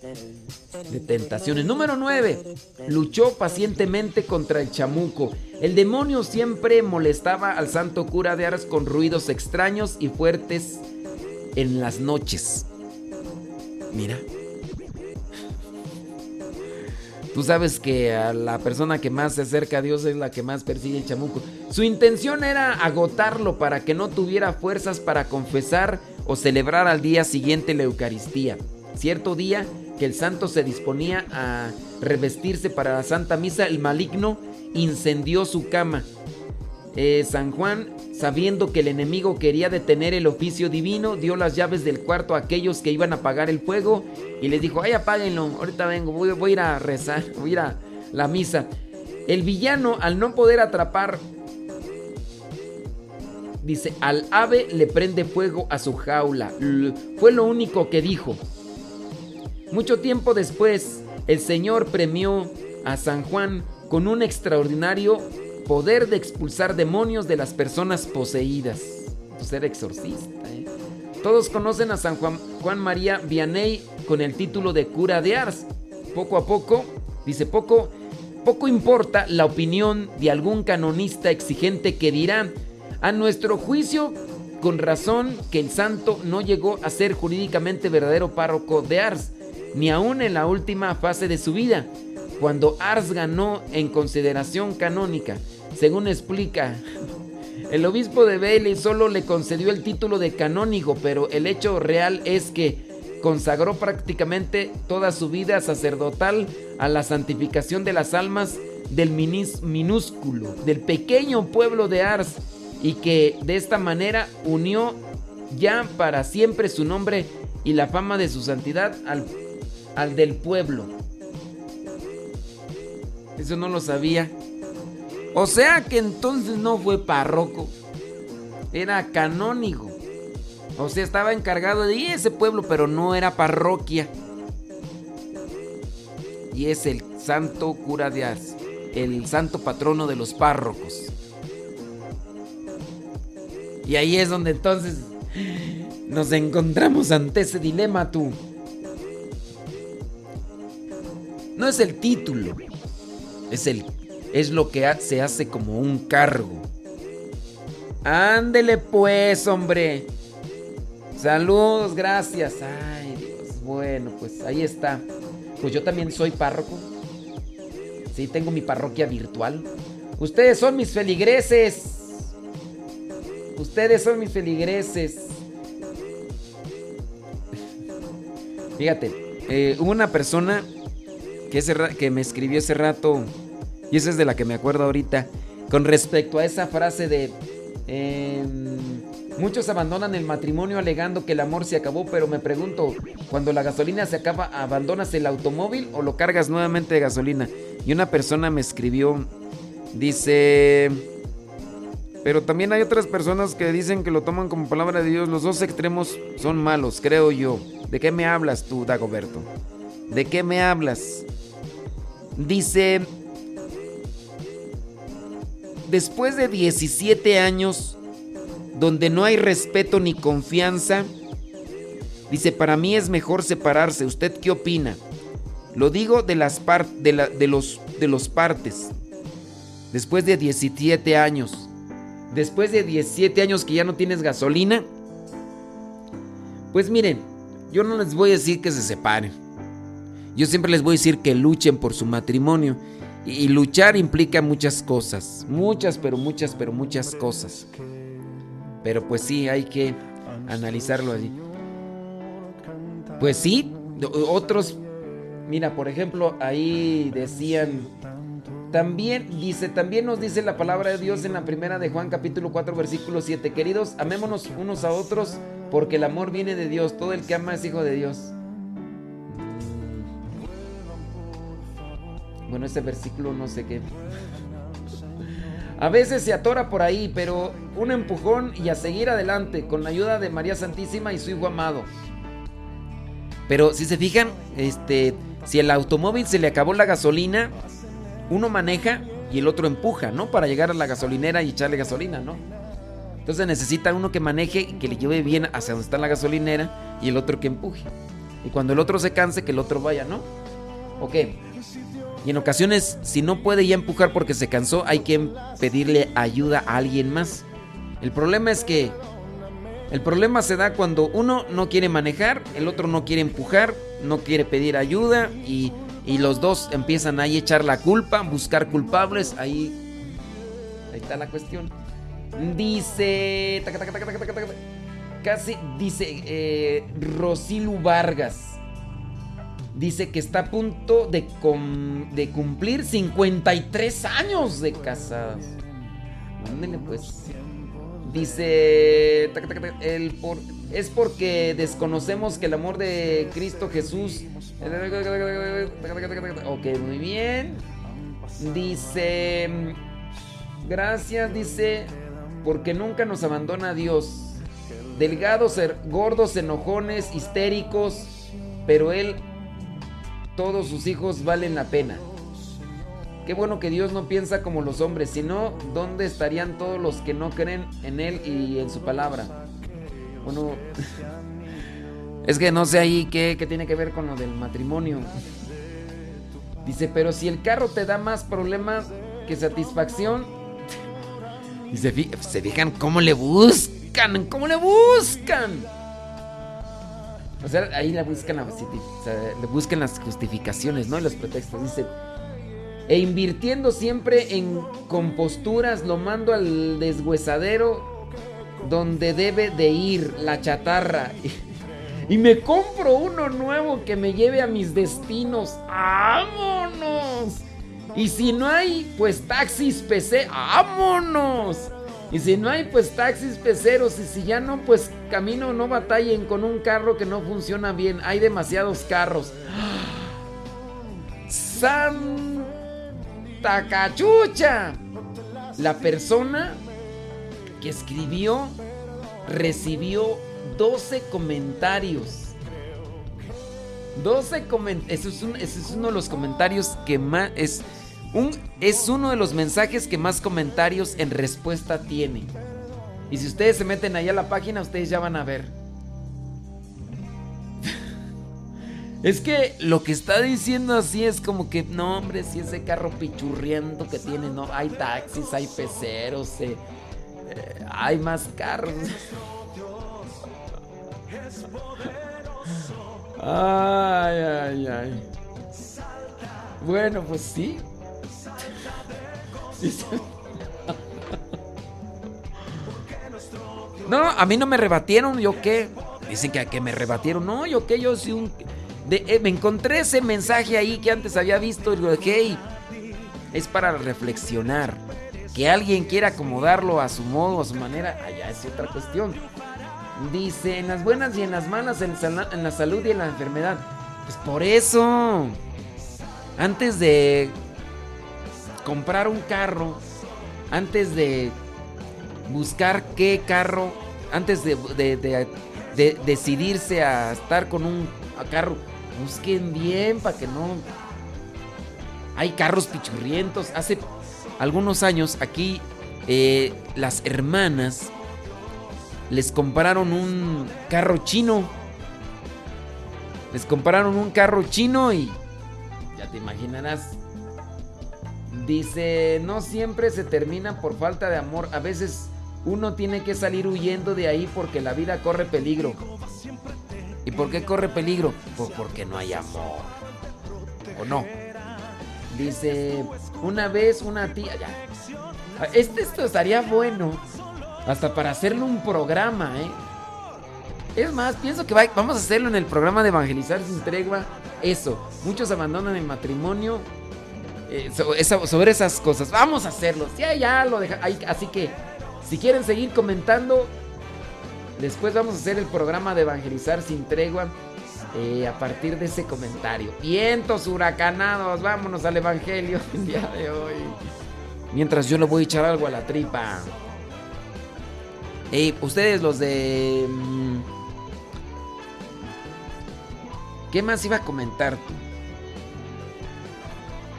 de tentaciones. Número 9. Luchó pacientemente contra el chamuco. El demonio siempre molestaba al santo cura de Ars con ruidos extraños y fuertes en las noches. Mira. Tú sabes que a la persona que más se acerca a Dios es la que más persigue el chamuco. Su intención era agotarlo para que no tuviera fuerzas para confesar o celebrar al día siguiente la Eucaristía. Cierto día que el santo se disponía a revestirse para la Santa Misa, el maligno incendió su cama. Eh, San Juan, sabiendo que el enemigo quería detener el oficio divino, dio las llaves del cuarto a aquellos que iban a apagar el fuego y les dijo, ay, apáguenlo, ahorita vengo, voy, voy a ir a rezar, voy a ir a la misa. El villano, al no poder atrapar Dice, al ave le prende fuego a su jaula. fue lo único que dijo. Mucho tiempo después, el Señor premió a San Juan con un extraordinario poder de expulsar demonios de las personas poseídas. Ser exorcista. ¿eh? Todos conocen a San Juan, Juan María Vianney con el título de cura de Ars. poco a poco, dice poco, poco importa la opinión de algún canonista exigente que dirá, a nuestro juicio, con razón que el santo no llegó a ser jurídicamente verdadero párroco de Ars, ni aún en la última fase de su vida, cuando Ars ganó en consideración canónica. Según explica, el obispo de Bailey solo le concedió el título de canónigo, pero el hecho real es que consagró prácticamente toda su vida sacerdotal a la santificación de las almas del minúsculo, del pequeño pueblo de Ars y que de esta manera unió ya para siempre su nombre y la fama de su santidad al, al del pueblo. Eso no lo sabía. O sea que entonces no fue párroco, era canónigo. O sea, estaba encargado de ese pueblo, pero no era parroquia. Y es el santo cura de Ars, el santo patrono de los párrocos. Y ahí es donde entonces nos encontramos ante ese dilema tú. No es el título, es el es lo que se hace como un cargo. Ándele pues, hombre. Saludos, gracias. Ay, Dios. Bueno, pues ahí está. Pues yo también soy párroco. Sí, tengo mi parroquia virtual. Ustedes son mis feligreses. Ustedes son mis feligreses. Fíjate, eh, hubo una persona que, me escribió ese rato, y esa es de la que me acuerdo ahorita, con respecto a esa frase de... Em, muchos abandonan el matrimonio alegando que el amor se acabó, pero me pregunto, cuando la gasolina se acaba, ¿abandonas el automóvil o lo cargas nuevamente de gasolina? Y una persona me escribió, dice... Pero también hay otras personas que dicen que lo toman como palabra de Dios. Los dos extremos son malos, creo yo. ¿De qué me hablas tú, Dagoberto? ¿De qué me hablas? Dice, después de 17 años donde no hay respeto ni confianza, dice, para mí es mejor separarse. ¿Usted qué opina? Lo digo de las de, de los de los partes. Después de 17 años después de 17 años que ya no tienes gasolina, pues miren, yo no les voy a decir que se separen. Yo siempre les voy a decir que luchen por su matrimonio. Y, luchar implica muchas cosas. Muchas, pero muchas, pero muchas cosas. Pero pues sí, hay que analizarlo allí. Pues sí, otros, mira, por ejemplo, ahí decían también dice, también nos dice la palabra de Dios en la primera de Juan capítulo 4 versículo 7. Queridos, amémonos unos a otros porque el amor viene de Dios. Todo el que ama es hijo de Dios. Bueno, ese versículo no sé qué. A veces se atora por ahí, pero un empujón y a seguir adelante con la ayuda de María Santísima y su Hijo amado. Pero si se fijan, este, si el automóvil se le acabó la gasolina, uno maneja y el otro empuja, ¿no? Para llegar a la gasolinera y echarle gasolina, ¿no? Entonces necesita uno que maneje y que le lleve bien hacia donde está la gasolinera y el otro que empuje. Y cuando el otro se canse, que el otro vaya, ¿no? Ok. Y en ocasiones, si no puede ya empujar porque se cansó, hay que pedirle ayuda a alguien más. El problema es que el problema se da cuando uno no quiere manejar, el otro no quiere empujar, no quiere pedir ayuda y y los dos empiezan ahí a echar la culpa, buscar culpables. Ahí, ahí está la cuestión. Dice. Casi dice eh, Rosilu Vargas. Dice que está a punto de, cumplir 53 años de casadas. Ándale pues. Dice. El por, es porque desconocemos que el amor de Cristo Jesús. Ok, muy bien. Dice. Gracias, dice. Porque nunca nos abandona Dios. Delgados, gordos, enojones, histéricos. Pero Él, todos sus hijos valen la pena. Qué bueno que Dios no piensa como los hombres, sino ¿dónde estarían todos los que no creen en Él y en su palabra? Bueno, es que no sé ahí qué, tiene que ver con lo del matrimonio. Dice, pero si el carro te da más problemas que satisfacción. Y se, fijan cómo le buscan, cómo le buscan. O sea, ahí le buscan, le buscan las justificaciones, ¿no? Y los pretextos. Dice, e invirtiendo siempre en composturas, lo mando al deshuesadero donde debe de ir la chatarra. Y me compro uno nuevo que me lleve a mis destinos. ¡Vámonos! Y si no hay, pues taxis PC. ¡Vámonos! Y si no hay, pues taxis peceros. Y si ya no, pues camino, no batallen con un carro que no funciona bien. Hay demasiados carros. ¡Santa cachucha! La persona que escribió recibió 12 comentarios. 12 comentarios. Ese, es uno de los comentarios que más. Es, un, es uno de los mensajes que más comentarios en respuesta tiene. Y si ustedes se meten ahí a la página, ustedes ya van a ver. es que lo que está diciendo así es como que, no, hombre, si ese carro pichurriendo que tiene, no, hay taxis, hay peceros, eh, eh, hay más carros. Ay, ay, ay. Bueno, pues sí. No, a mí no me rebatieron, ¿yo qué? Dicen que, que me rebatieron. No, yo qué, yo soy un... Eh, me encontré ese mensaje ahí que antes había visto y digo, hey, es para reflexionar. Que alguien quiera acomodarlo a su modo, a su manera, allá es otra cuestión. Dice, en las buenas y en las malas, en, la salud y en la enfermedad. Pues por eso, antes de comprar un carro, antes de buscar qué carro, antes de, decidirse a estar con un carro, busquen bien para que no... Hay carros pichurrientos. Hace algunos años aquí eh, las hermanas les compraron un carro chino. Les compraron un carro chino y ya te imaginarás. Dice, no siempre se termina por falta de amor. A veces uno tiene que salir huyendo de ahí porque la vida corre peligro. ¿Y por qué corre peligro? Pues porque no hay amor. ¿O no? Dice, una vez una tía... Ya. Este, esto estaría bueno hasta para hacerle un programa, ¿eh? Es más, pienso que vamos a hacerlo en el programa de Evangelizar sin tregua. Eso, muchos abandonan el matrimonio. Eh, sobre esas cosas. Vamos a hacerlo. Ya, ya lo. Así que, si quieren seguir comentando, después vamos a hacer el programa de Evangelizar sin tregua. Eh, a partir de ese comentario. Vientos huracanados, vámonos al Evangelio el día de hoy. Mientras yo le voy a echar algo a la tripa. Hey, ustedes los de... Mm, ¿Qué más iba a comentar tú?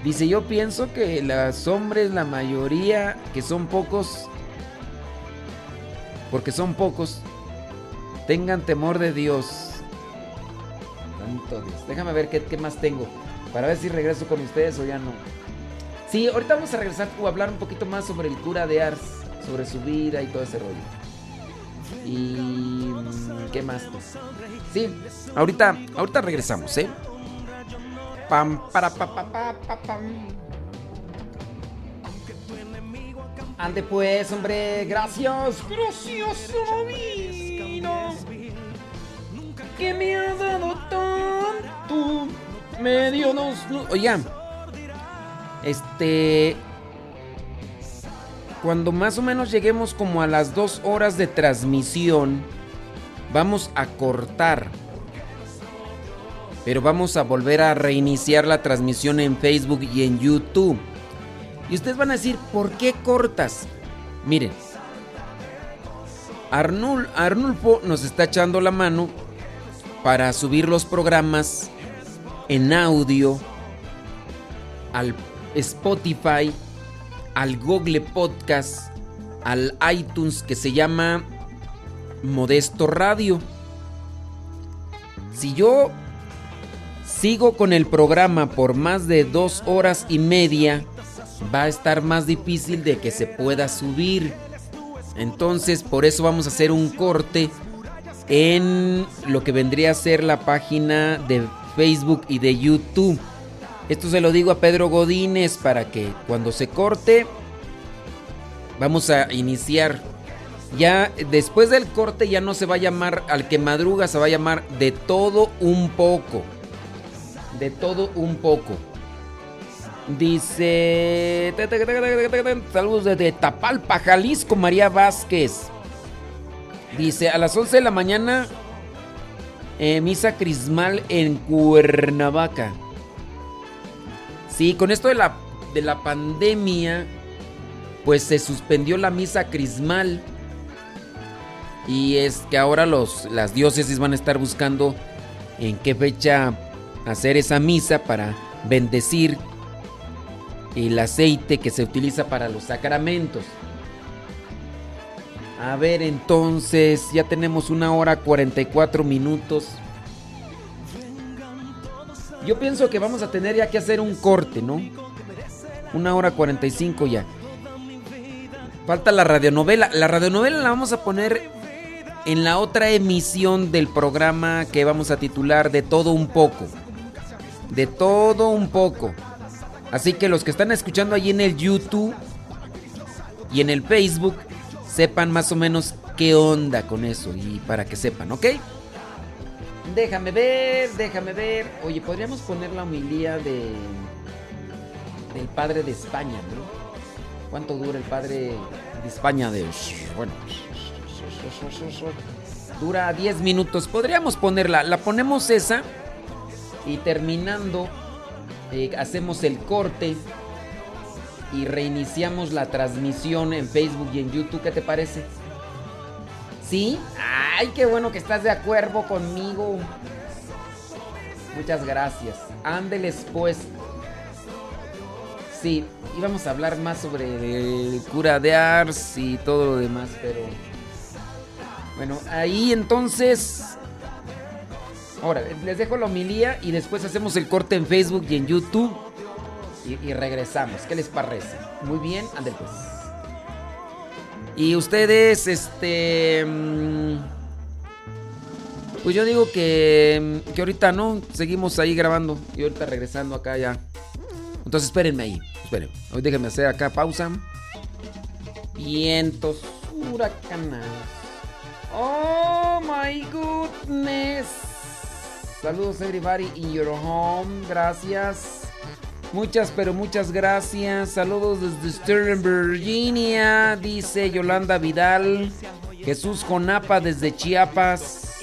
Dice, yo pienso que los hombres, la mayoría, que son pocos, porque son pocos, tengan temor de Dios. Déjame ver qué, más tengo. Para ver si regreso con ustedes o ya no. Sí, ahorita vamos a regresar o hablar un poquito más sobre el cura de Ars, sobre su vida y todo ese rollo. Y mm, ¿qué más? Sí, ahorita, ahorita regresamos, ¿eh? Pam para pa, pa, pa, pa pam. Ande pues, hombre, gracias, gracias, divino, que me ha dado tanto, me dio dos, oigan, este, cuando más o menos lleguemos como a las dos horas de transmisión, vamos a cortar. Pero vamos a volver a reiniciar la transmisión en Facebook y en YouTube. Y ustedes van a decir, ¿por qué cortas? Miren, Arnulfo nos está echando la mano para subir los programas en audio al Spotify al Google Podcast, al iTunes que se llama Modesto Radio. Si yo sigo con el programa por más de dos horas y media, va a estar más difícil de que se pueda subir. Entonces, por eso vamos a hacer un corte en lo que vendría a ser la página de Facebook y de YouTube. Esto se lo digo a Pedro Godínez para que cuando se corte vamos a iniciar. Ya después del corte ya no se va a llamar al que madruga, se va a llamar de todo un poco. De todo un poco. Dice. Saludos desde Tapalpa, Jalisco, María Vázquez. Dice: A las 11 de la mañana, eh, misa crismal en Cuernavaca. Sí, con esto de la, de la pandemia, pues se suspendió la misa crismal. Y es que ahora los, las diócesis van a estar buscando en qué fecha hacer esa misa para bendecir el aceite que se utiliza para los sacramentos. A ver, entonces, ya tenemos una hora 44 minutos. Yo pienso que vamos a tener ya que hacer un corte, ¿no? Una hora 45 ya. Falta la radionovela. La radionovela la vamos a poner en la otra emisión del programa que vamos a titular De todo un poco. De todo un poco. Así que los que están escuchando allí en el YouTube y en el Facebook, sepan más o menos qué onda con eso y para que sepan, ¿ok? Déjame ver, déjame ver. Oye, podríamos poner la homilía de del padre de España, ¿no? ¿Cuánto dura el padre de España de bueno, dura 10 minutos. Podríamos ponerla, la ponemos esa y terminando eh, hacemos el corte y reiniciamos la transmisión en Facebook y en YouTube. ¿Qué te parece? ¿Sí? ¡Ay, qué bueno que estás de acuerdo conmigo! Muchas gracias. Ándeles pues. Sí, íbamos a hablar más sobre el cura de Ars y todo lo demás, pero... Bueno, ahí entonces... Ahora, les dejo la homilía y después hacemos el corte en Facebook y en YouTube y, regresamos. ¿Qué les parece? Muy bien, anden pues. Y ustedes, este... Mm, pues yo digo que, que ahorita no, seguimos ahí grabando y ahorita regresando acá ya. Entonces espérenme ahí, esperen. Hoy déjenme hacer acá pausa. Vientos huracanados. Oh my goodness. Saludos everybody in your home. Gracias. Muchas, pero muchas gracias. Saludos desde Stern, Virginia. Dice Yolanda Vidal. Jesús Jonapa desde Chiapas.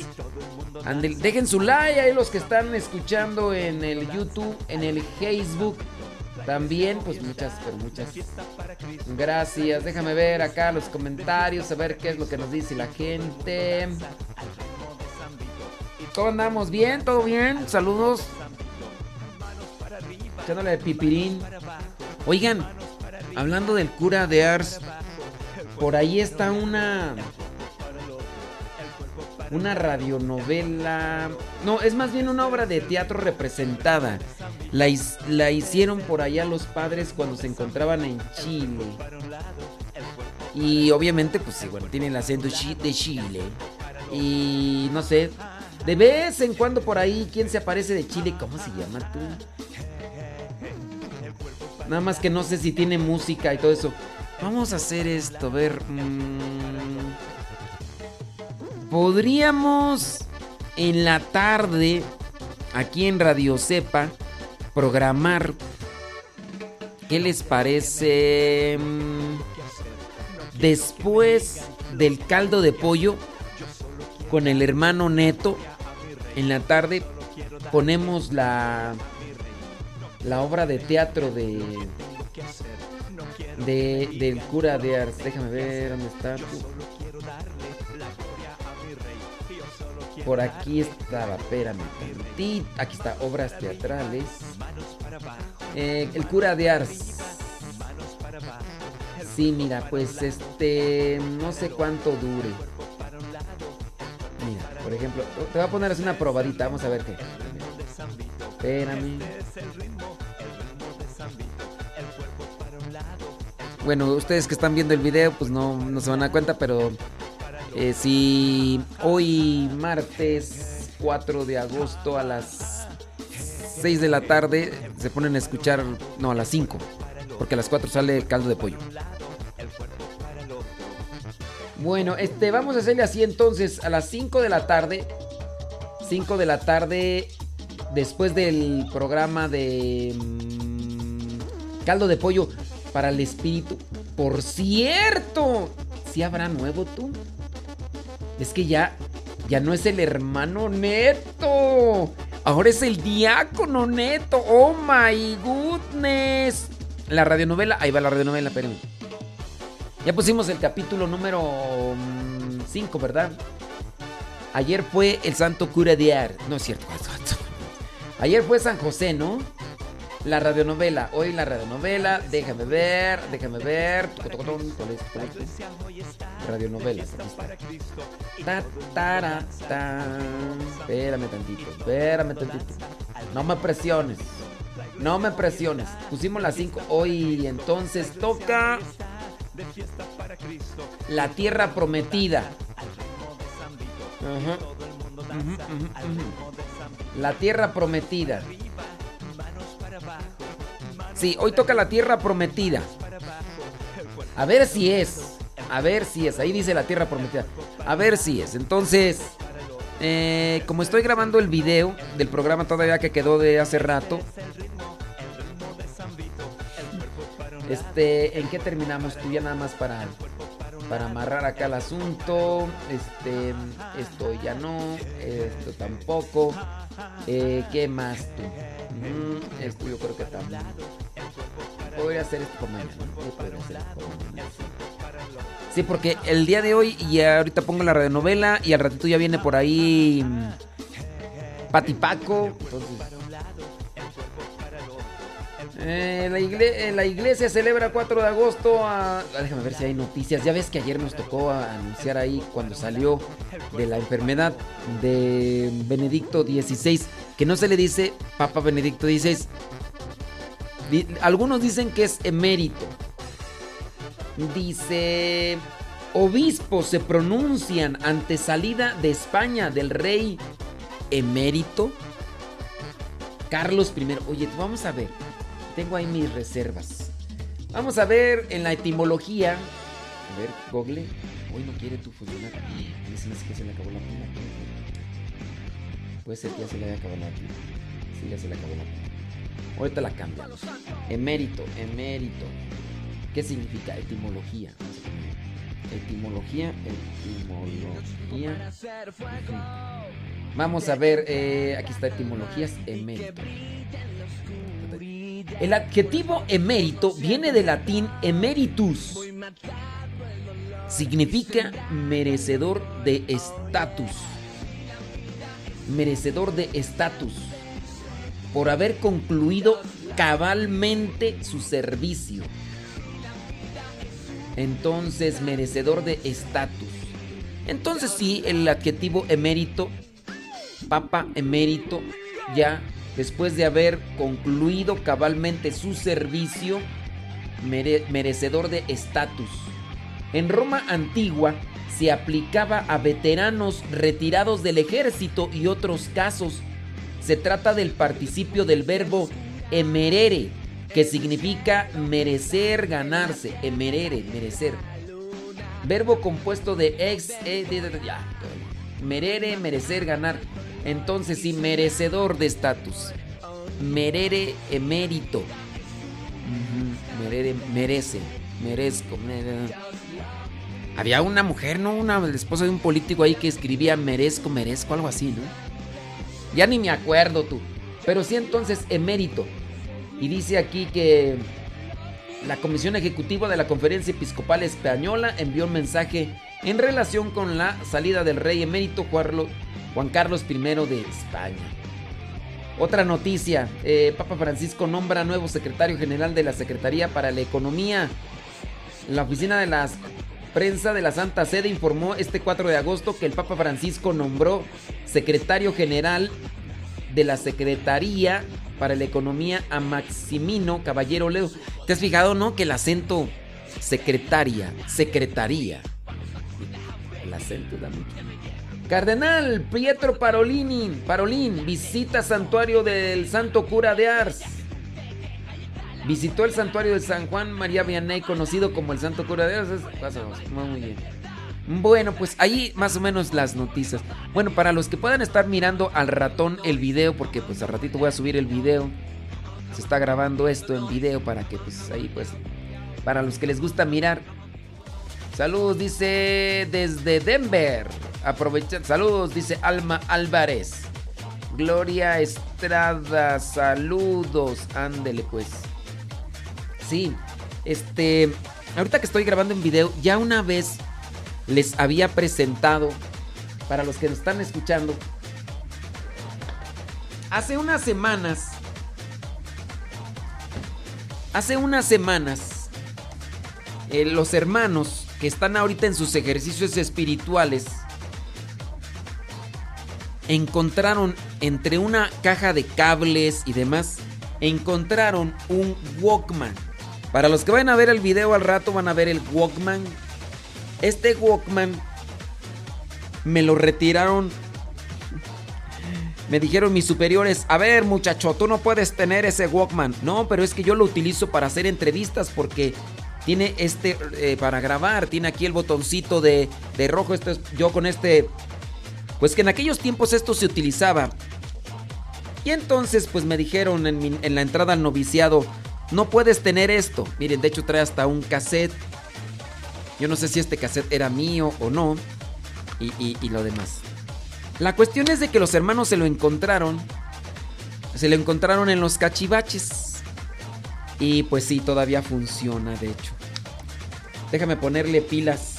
dejen su like ahí los que están escuchando en el YouTube, en el Facebook. También, pues muchas, pero muchas gracias. Déjame ver acá los comentarios, a ver qué es lo que nos dice la gente. ¿Cómo andamos? ¿Bien? ¿Todo bien? Saludos echándole pipirín. Oigan, hablando del cura de Ars, por ahí está una. Una radionovela. No, es más bien una obra de teatro representada. La, la hicieron por allá los padres cuando se encontraban en Chile. Y obviamente, pues igual, tiene el acento de Chile. Y no sé, de vez en cuando por ahí, ¿quién se aparece de Chile? ¿Cómo se llama tú? Nada más que no sé si tiene música y todo eso. Vamos a hacer esto, a ver. Mm, podríamos en la tarde, aquí en Radio Cepa, programar. ¿Qué les parece? Mm, después del caldo de pollo con el hermano Neto, en la tarde ponemos la la obra de teatro de, de del cura de Ars. Déjame ver dónde está. Por aquí estaba, espérame. Aquí está, obras teatrales. Eh, el cura de Ars. Sí, mira, pues este. No sé cuánto dure. Mira, por ejemplo, te voy a poner así una probadita. Vamos a ver qué. Espérame. Bueno, ustedes que están viendo el video, pues no, no se van a dar cuenta, pero eh, si hoy martes 4 de agosto a las 6 de la tarde se ponen a escuchar, no, a las 5, porque a las 4 sale el caldo de pollo. Bueno, este, vamos a hacerle así entonces, a las 5 de la tarde, 5 de la tarde, después del programa de mm, caldo de pollo para el espíritu. Por cierto, si habrá nuevo tú. Es que ya, ya no es el hermano neto. Ahora es el diácono neto. Oh my goodness. La radionovela, ahí va la radionovela, espérenme. Ya pusimos el capítulo número 5, mm, ¿verdad? Ayer fue el santo cura de Ar. No es cierto. Ayer fue San José, ¿no? La radionovela, hoy la radionovela, déjame ver, déjame ver. Radionovela. Ta, ta, ta. Espérame tantito, espérame tantito. No me presiones. No me presiones. Pusimos las 5 hoy, entonces toca la tierra prometida. La tierra prometida. Sí, hoy toca la tierra prometida. A ver si es. A ver si es. Ahí dice la tierra prometida. A ver si es. Entonces, eh, como estoy grabando el video del programa todavía que quedó de hace rato. Este, ¿en qué terminamos? Tú ya nada más para para amarrar acá el asunto. Este, esto ya no, esto tampoco. Eh, ¿Qué más tú? Mm, esto yo creo que también. Podría hacer esto por. Sí, porque el día de hoy y ahorita pongo la radionovela y al ratito ya viene por ahí mm, Patipaco. Entonces eh, la, eh, la, iglesia celebra 4 de agosto. A, déjame ver si hay noticias. Ya ves que ayer nos tocó anunciar ahí cuando salió de la enfermedad de Benedicto XVI. Que no se le dice Papa Benedicto XVI. Algunos dicen que es emérito. Dice. Obispos se pronuncian ante salida de España del rey emérito. Carlos I. Oye, vamos a ver. Tengo ahí mis reservas. Vamos a ver en la etimología. A ver, Google. Hoy no quiere tu funcionar. A mí que se le acabó la pila. Puede ser que ya se le haya acabado la pila. Sí, ya se le acabó la pila. Ahorita la cambiamos. Emérito, emérito. ¿Qué significa etimología? Etimología, etimología. Vamos a ver, eh, aquí está etimologías, emérito. El adjetivo emérito viene del latín emeritus. Significa merecedor de estatus. Merecedor de estatus. Por haber concluido cabalmente su servicio. Entonces, merecedor de estatus. Entonces sí, el adjetivo emérito, papa emérito, ya después de haber concluido cabalmente su servicio merecedor de estatus. En Roma antigua se aplicaba a veteranos retirados del ejército y otros casos. Se trata del participio del verbo emerere, que significa merecer, ganarse, emerere, merecer. Verbo compuesto de ex, e, merere, merecer, ganar. Entonces sí, merecedor de estatus. Merere emérito. merere, merece, merezco. Había una mujer, ¿no? Una esposa de un político ahí que escribía merezco, merezco, algo así, ¿no? Ya ni me acuerdo tú. Pero sí entonces emérito. Y dice aquí que la Comisión Ejecutiva de la Conferencia Episcopal Española envió un mensaje en relación con la salida del rey emérito Juan Carlos I de España. Otra noticia, eh, Papa Francisco nombra nuevo secretario general de la Secretaría para la Economía. La oficina de la prensa de la Santa Sede informó este 4 de agosto que el Papa Francisco nombró secretario general de la Secretaría para la Economía a Maximino Caballero Leo. ¿Te has fijado, no? Que el acento secretaria, secretaría. Cardenal Pietro Parolini, Parolín, visita santuario del Santo Cura de Ars. Visitó el santuario de San Juan María Vianney, conocido como el Santo Cura de Ars. Muy bien. Bueno, pues ahí más o menos las noticias. Bueno, para los que puedan estar mirando al ratón el video, porque pues al ratito voy a subir el video. Se está grabando esto en video para que pues ahí pues para los que les gusta mirar. Saludos, dice desde Denver. Aprovecha. Saludos, dice Alma Álvarez. Gloria Estrada, saludos. Ándele pues. Sí, este. Ahorita que estoy grabando en video, ya una vez les había presentado, para los que nos están escuchando, hace unas semanas, hace unas semanas, eh, los hermanos que están ahorita en sus ejercicios espirituales, encontraron entre una caja de cables y demás, encontraron un Walkman. Para los que van a ver el video al rato van a ver el Walkman. Este Walkman me lo retiraron. Me dijeron mis superiores, a ver muchacho, tú no puedes tener ese Walkman. No, pero es que yo lo utilizo para hacer entrevistas porque tiene este eh, para grabar, tiene aquí el botoncito de, de rojo. Esto es yo con este pues que en aquellos tiempos esto se utilizaba. Y entonces pues me dijeron en, la entrada al noviciado, no puedes tener esto. Miren, de hecho trae hasta un cassette. Yo no sé si este cassette era mío o no. Y, y lo demás. La cuestión es de que los hermanos se lo encontraron. Se lo encontraron en los cachivaches. Y pues sí, todavía funciona, de hecho. Déjame ponerle pilas.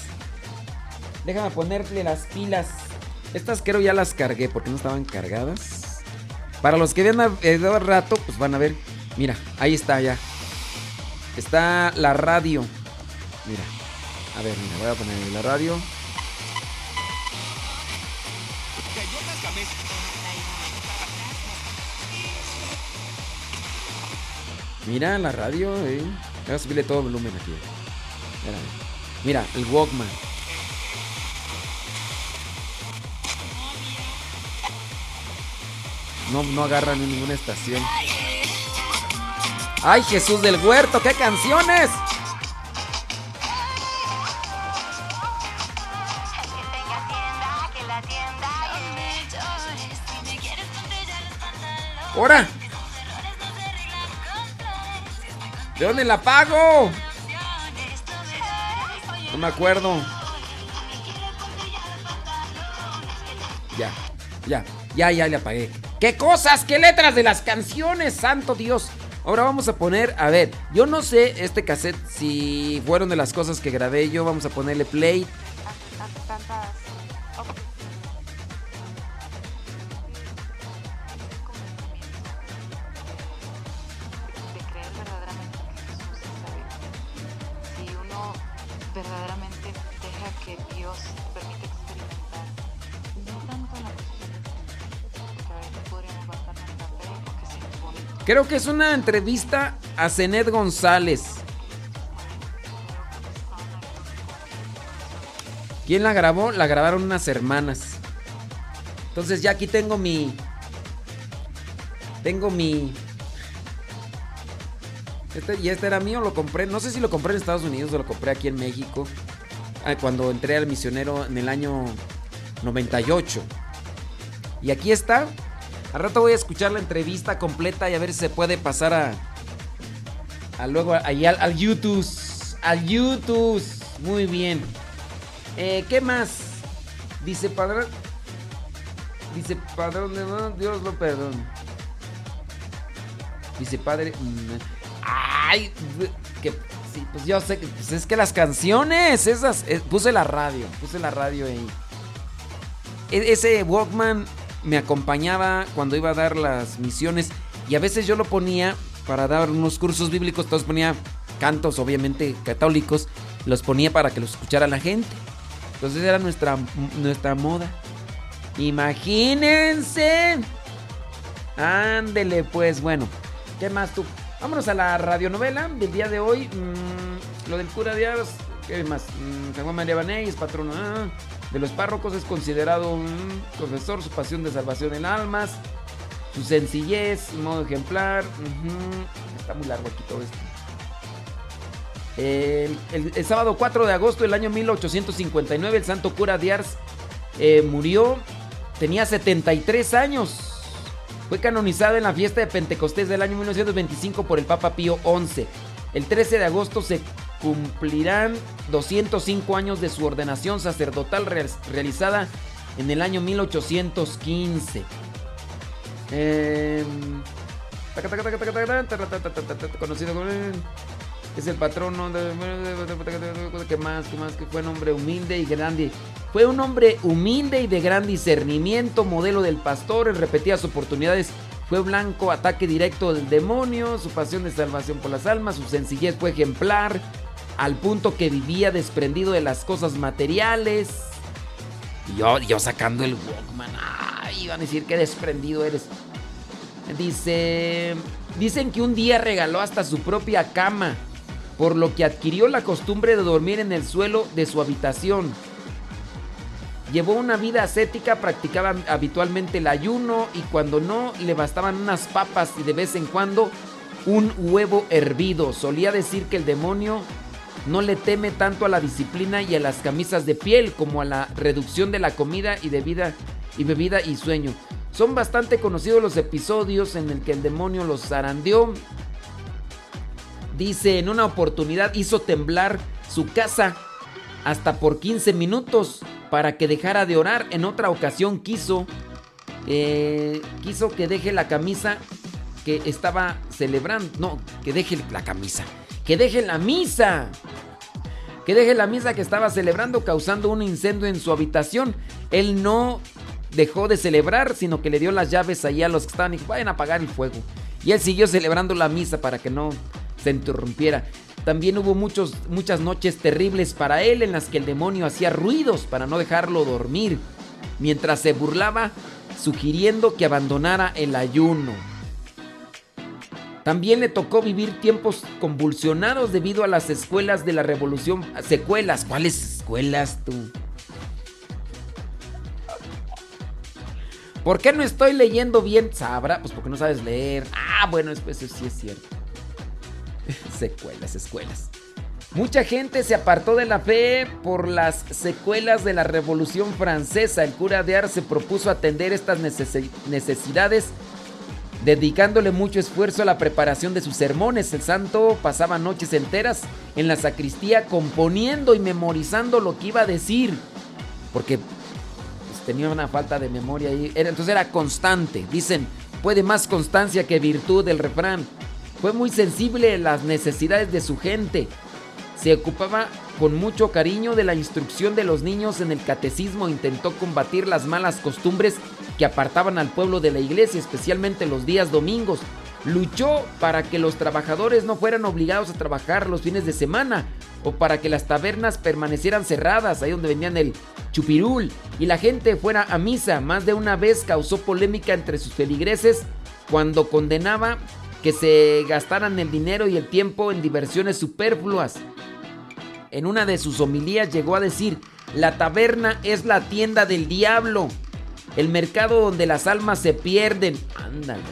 Déjame ponerle las pilas. Estas creo ya las cargué porque no estaban cargadas. Para los que vean el rato, pues van a ver. Mira, ahí está ya. Está la radio. Mira. A ver, mira, voy a poner la radio. Mira la radio, eh. Voy a subirle todo volumen aquí. Mira, el Walkman. No, no agarran en ninguna estación. ¡Ay, Jesús del Huerto! ¡Qué canciones! ¡Hora! ¿De dónde la pago? No me acuerdo. Ya, ya, ya, ya le apagué. ¡Qué cosas! ¡Qué letras de las canciones! ¡Santo Dios! Ahora vamos a poner, a ver, yo no sé este cassette si fueron de las cosas que grabé yo, vamos a ponerle play. Creo que es una entrevista a Zenet González. ¿Quién la grabó? La grabaron unas hermanas. Entonces ya aquí tengo mi... Tengo mi... Este, y este era mío, lo compré. No sé si lo compré en Estados Unidos o lo compré aquí en México. Ah, cuando entré al misionero en el año 98. Y aquí está. Al rato voy a escuchar la entrevista completa y a ver si se puede pasar a. a luego ahí al, YouTube. Al YouTube. Muy bien. Eh, ¿Qué más? Dice padrón. Dice padrón de Dios lo perdone. Dice padre. Ay, que sí, pues yo sé que pues es que las canciones, esas. Eh, puse la radio, puse la radio ahí. E, ese Walkman me acompañaba cuando iba a dar las misiones y a veces yo lo ponía para dar unos cursos bíblicos, todos ponía cantos obviamente católicos, los ponía para que los escuchara la gente. Entonces era nuestra, nuestra moda. Imagínense. Ándele, pues bueno. ¿Qué más tú? Vámonos a la radionovela del día de hoy. Mm, lo del cura de Ars. ¿Qué más? Mm, San Juan María Banés, patrono ah, de los párrocos, es considerado un profesor, su pasión de salvación en almas, su sencillez, modo ejemplar. Está muy largo aquí todo esto. El, sábado 4 de agosto del año 1859, el santo cura de Ars eh, murió. Tenía 73 años. Fue canonizado en la fiesta de Pentecostés del año 1925 por el Papa Pío XI. El 13 de agosto se cumplirán 205 años de su ordenación sacerdotal realizada en el año 1815. conocido como es el patrono de que más que más que fue un hombre humilde y grande fue un hombre humilde y de gran discernimiento modelo del pastor en repetidas oportunidades fue blanco ataque directo del demonio su pasión de salvación por las almas su sencillez fue ejemplar al punto que vivía desprendido de las cosas materiales y yo, yo sacando el Walkman ay iban a decir que desprendido eres dice dicen que un día regaló hasta su propia cama por lo que adquirió la costumbre de dormir en el suelo de su habitación. Llevó una vida ascética, practicaba habitualmente el ayuno y cuando no le bastaban unas papas y de vez en cuando un huevo hervido. Solía decir que el demonio no le teme tanto a la disciplina y a las camisas de piel como a la reducción de la comida y, de vida, y bebida y sueño. Son bastante conocidos los episodios en el que el demonio los zarandeó Dice, en una oportunidad hizo temblar su casa hasta por 15 minutos para que dejara de orar. En otra ocasión quiso, eh, quiso que deje la camisa que estaba celebrando. No, que deje la camisa. Que deje la misa. Que deje la misa que estaba celebrando causando un incendio en su habitación. Él no dejó de celebrar, sino que le dio las llaves ahí a los que estaban y dijo, vayan a apagar el fuego. Y él siguió celebrando la misa para que no se interrumpiera. También hubo muchos, muchas noches terribles para él en las que el demonio hacía ruidos para no dejarlo dormir, mientras se burlaba sugiriendo que abandonara el ayuno. También le tocó vivir tiempos convulsionados debido a las escuelas de la revolución. Secuelas, ¿cuáles escuelas tú? ¿Por qué no estoy leyendo bien? Sabrá, pues porque no sabes leer. Ah, bueno, eso sí es cierto. secuelas, escuelas. Mucha gente se apartó de la fe por las secuelas de la Revolución Francesa. El cura de Ars se propuso atender estas necesidades dedicándole mucho esfuerzo a la preparación de sus sermones. El santo pasaba noches enteras en la sacristía componiendo y memorizando lo que iba a decir. Porque pues, tenía una falta de memoria ahí. Entonces era constante. Dicen, puede más constancia que virtud el refrán. Fue muy sensible a las necesidades de su gente. Se ocupaba con mucho cariño de la instrucción de los niños en el catecismo. Intentó combatir las malas costumbres que apartaban al pueblo de la iglesia, especialmente los días domingos. Luchó para que los trabajadores no fueran obligados a trabajar los fines de semana o para que las tabernas permanecieran cerradas, ahí donde venían el chupirul, y la gente fuera a misa. Más de una vez causó polémica entre sus feligreses cuando condenaba que se gastaran el dinero y el tiempo en diversiones superfluas. En una de sus homilías llegó a decir, la taberna es la tienda del diablo, el mercado donde las almas se pierden. Ándale.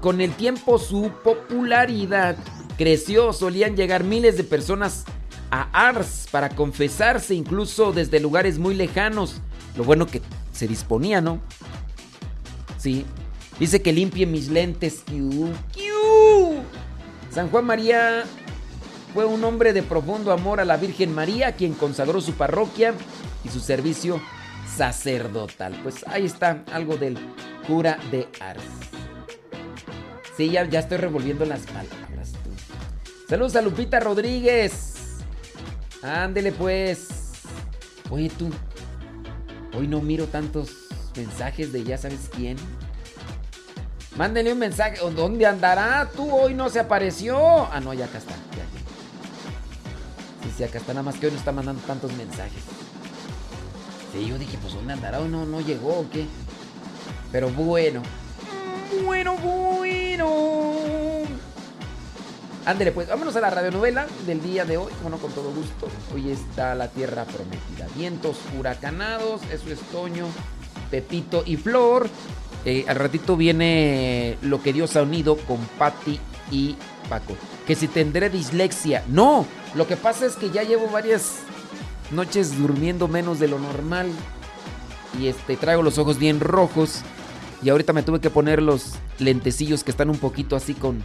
Con el tiempo su popularidad creció, solían llegar miles de personas a Ars para confesarse, incluso desde lugares muy lejanos. Lo bueno que se disponía, ¿no? Sí. Dice que limpie mis lentes. San Juan María fue un hombre de profundo amor a la Virgen María, quien consagró su parroquia y su servicio sacerdotal. Pues ahí está algo del cura de Ars. Sí, ya, ya estoy revolviendo las palabras. Saludos a Lupita Rodríguez. Ándele pues. Oye tú, hoy no miro tantos mensajes de ya sabes quién. Mándenle un mensaje. ¿Dónde andará? Tú hoy no se apareció. Ah, no, ya acá está. Ya, Sí, sí, acá está. Nada más que hoy no está mandando tantos mensajes. Sí, yo dije, pues ¿dónde andará? Hoy no, no llegó qué. Pero bueno. bueno, bueno. Ándele, pues, vámonos a la radionovela del día de hoy. Bueno, con todo gusto. Hoy está la tierra prometida. Vientos huracanados, eso es Toño, Pepito y Flor. Eh, al ratito viene lo que Dios ha unido con Patti y Paco. Que si tendré dislexia. No, lo que pasa es que ya llevo varias noches durmiendo menos de lo normal. Y este, traigo los ojos bien rojos. Y ahorita me tuve que poner los lentecillos que están un poquito así con.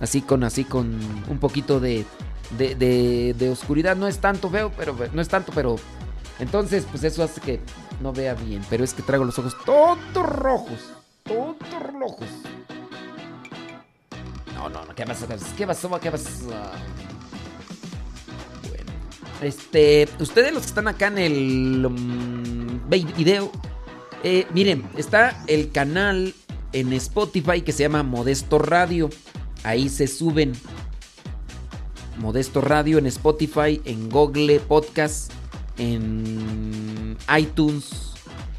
Así con, así con un poquito de, de, de, oscuridad. No es tanto feo, pero no es tanto, pero. Entonces, pues eso hace que no vea bien. Pero es que traigo los ojos todos rojos. Todos rojos. No, no, no. ¿Qué pasó? ¿Qué pasó? ¿Qué pasó? Bueno. Este. Ustedes los que están acá en el um, video. Eh, miren, está el canal en Spotify que se llama Modesto Radio. Ahí se suben. Modesto Radio en Spotify, en Google Podcast, en iTunes.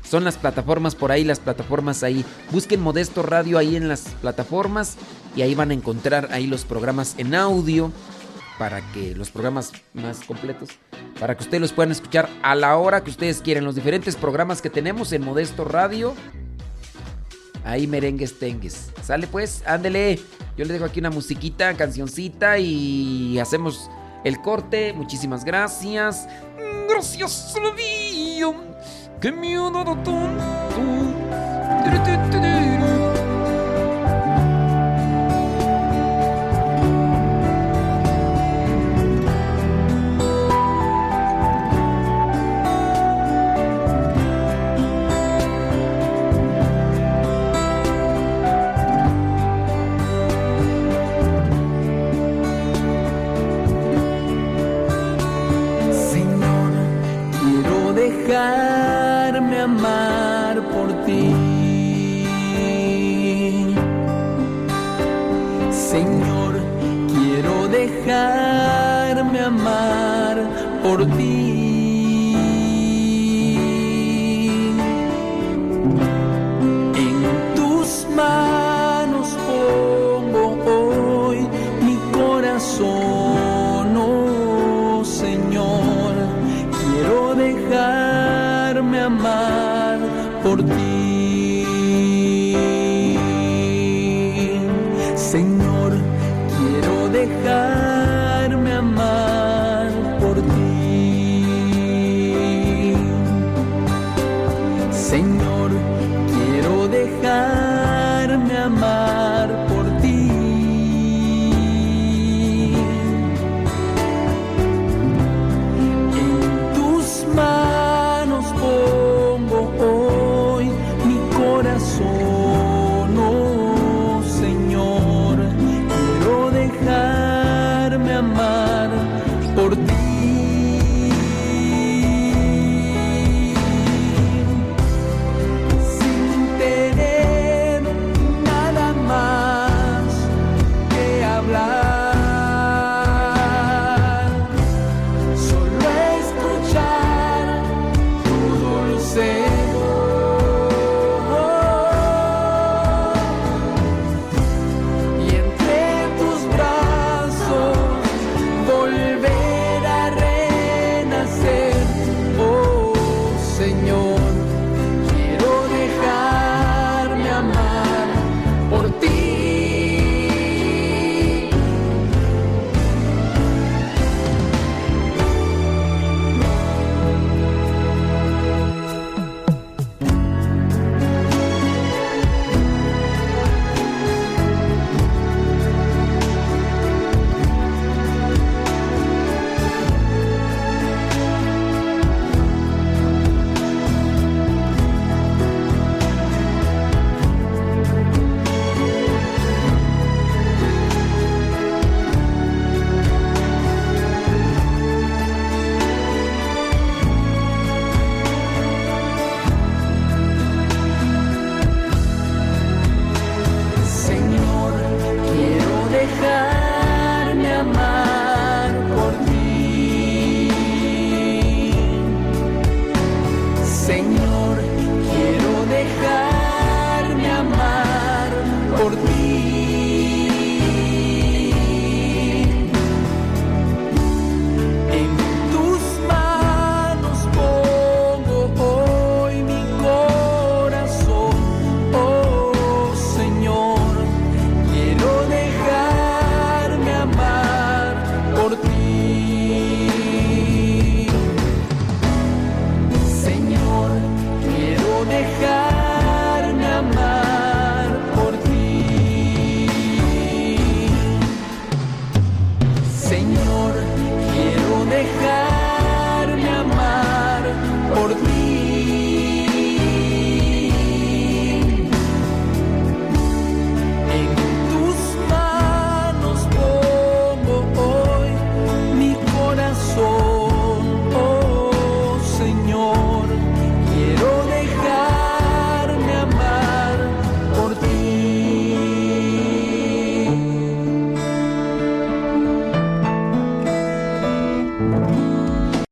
Son las plataformas por ahí, las plataformas ahí. Busquen Modesto Radio ahí en las plataformas y ahí van a encontrar ahí los programas en audio para que los programas más completos, para que ustedes los puedan escuchar a la hora que ustedes quieran. Los diferentes programas que tenemos en Modesto Radio. Ahí merengues tengues. Sale pues, ándele. Yo les dejo aquí una musiquita, cancioncita y hacemos el corte. Muchísimas gracias. Gracias, Slavío. Que me ha.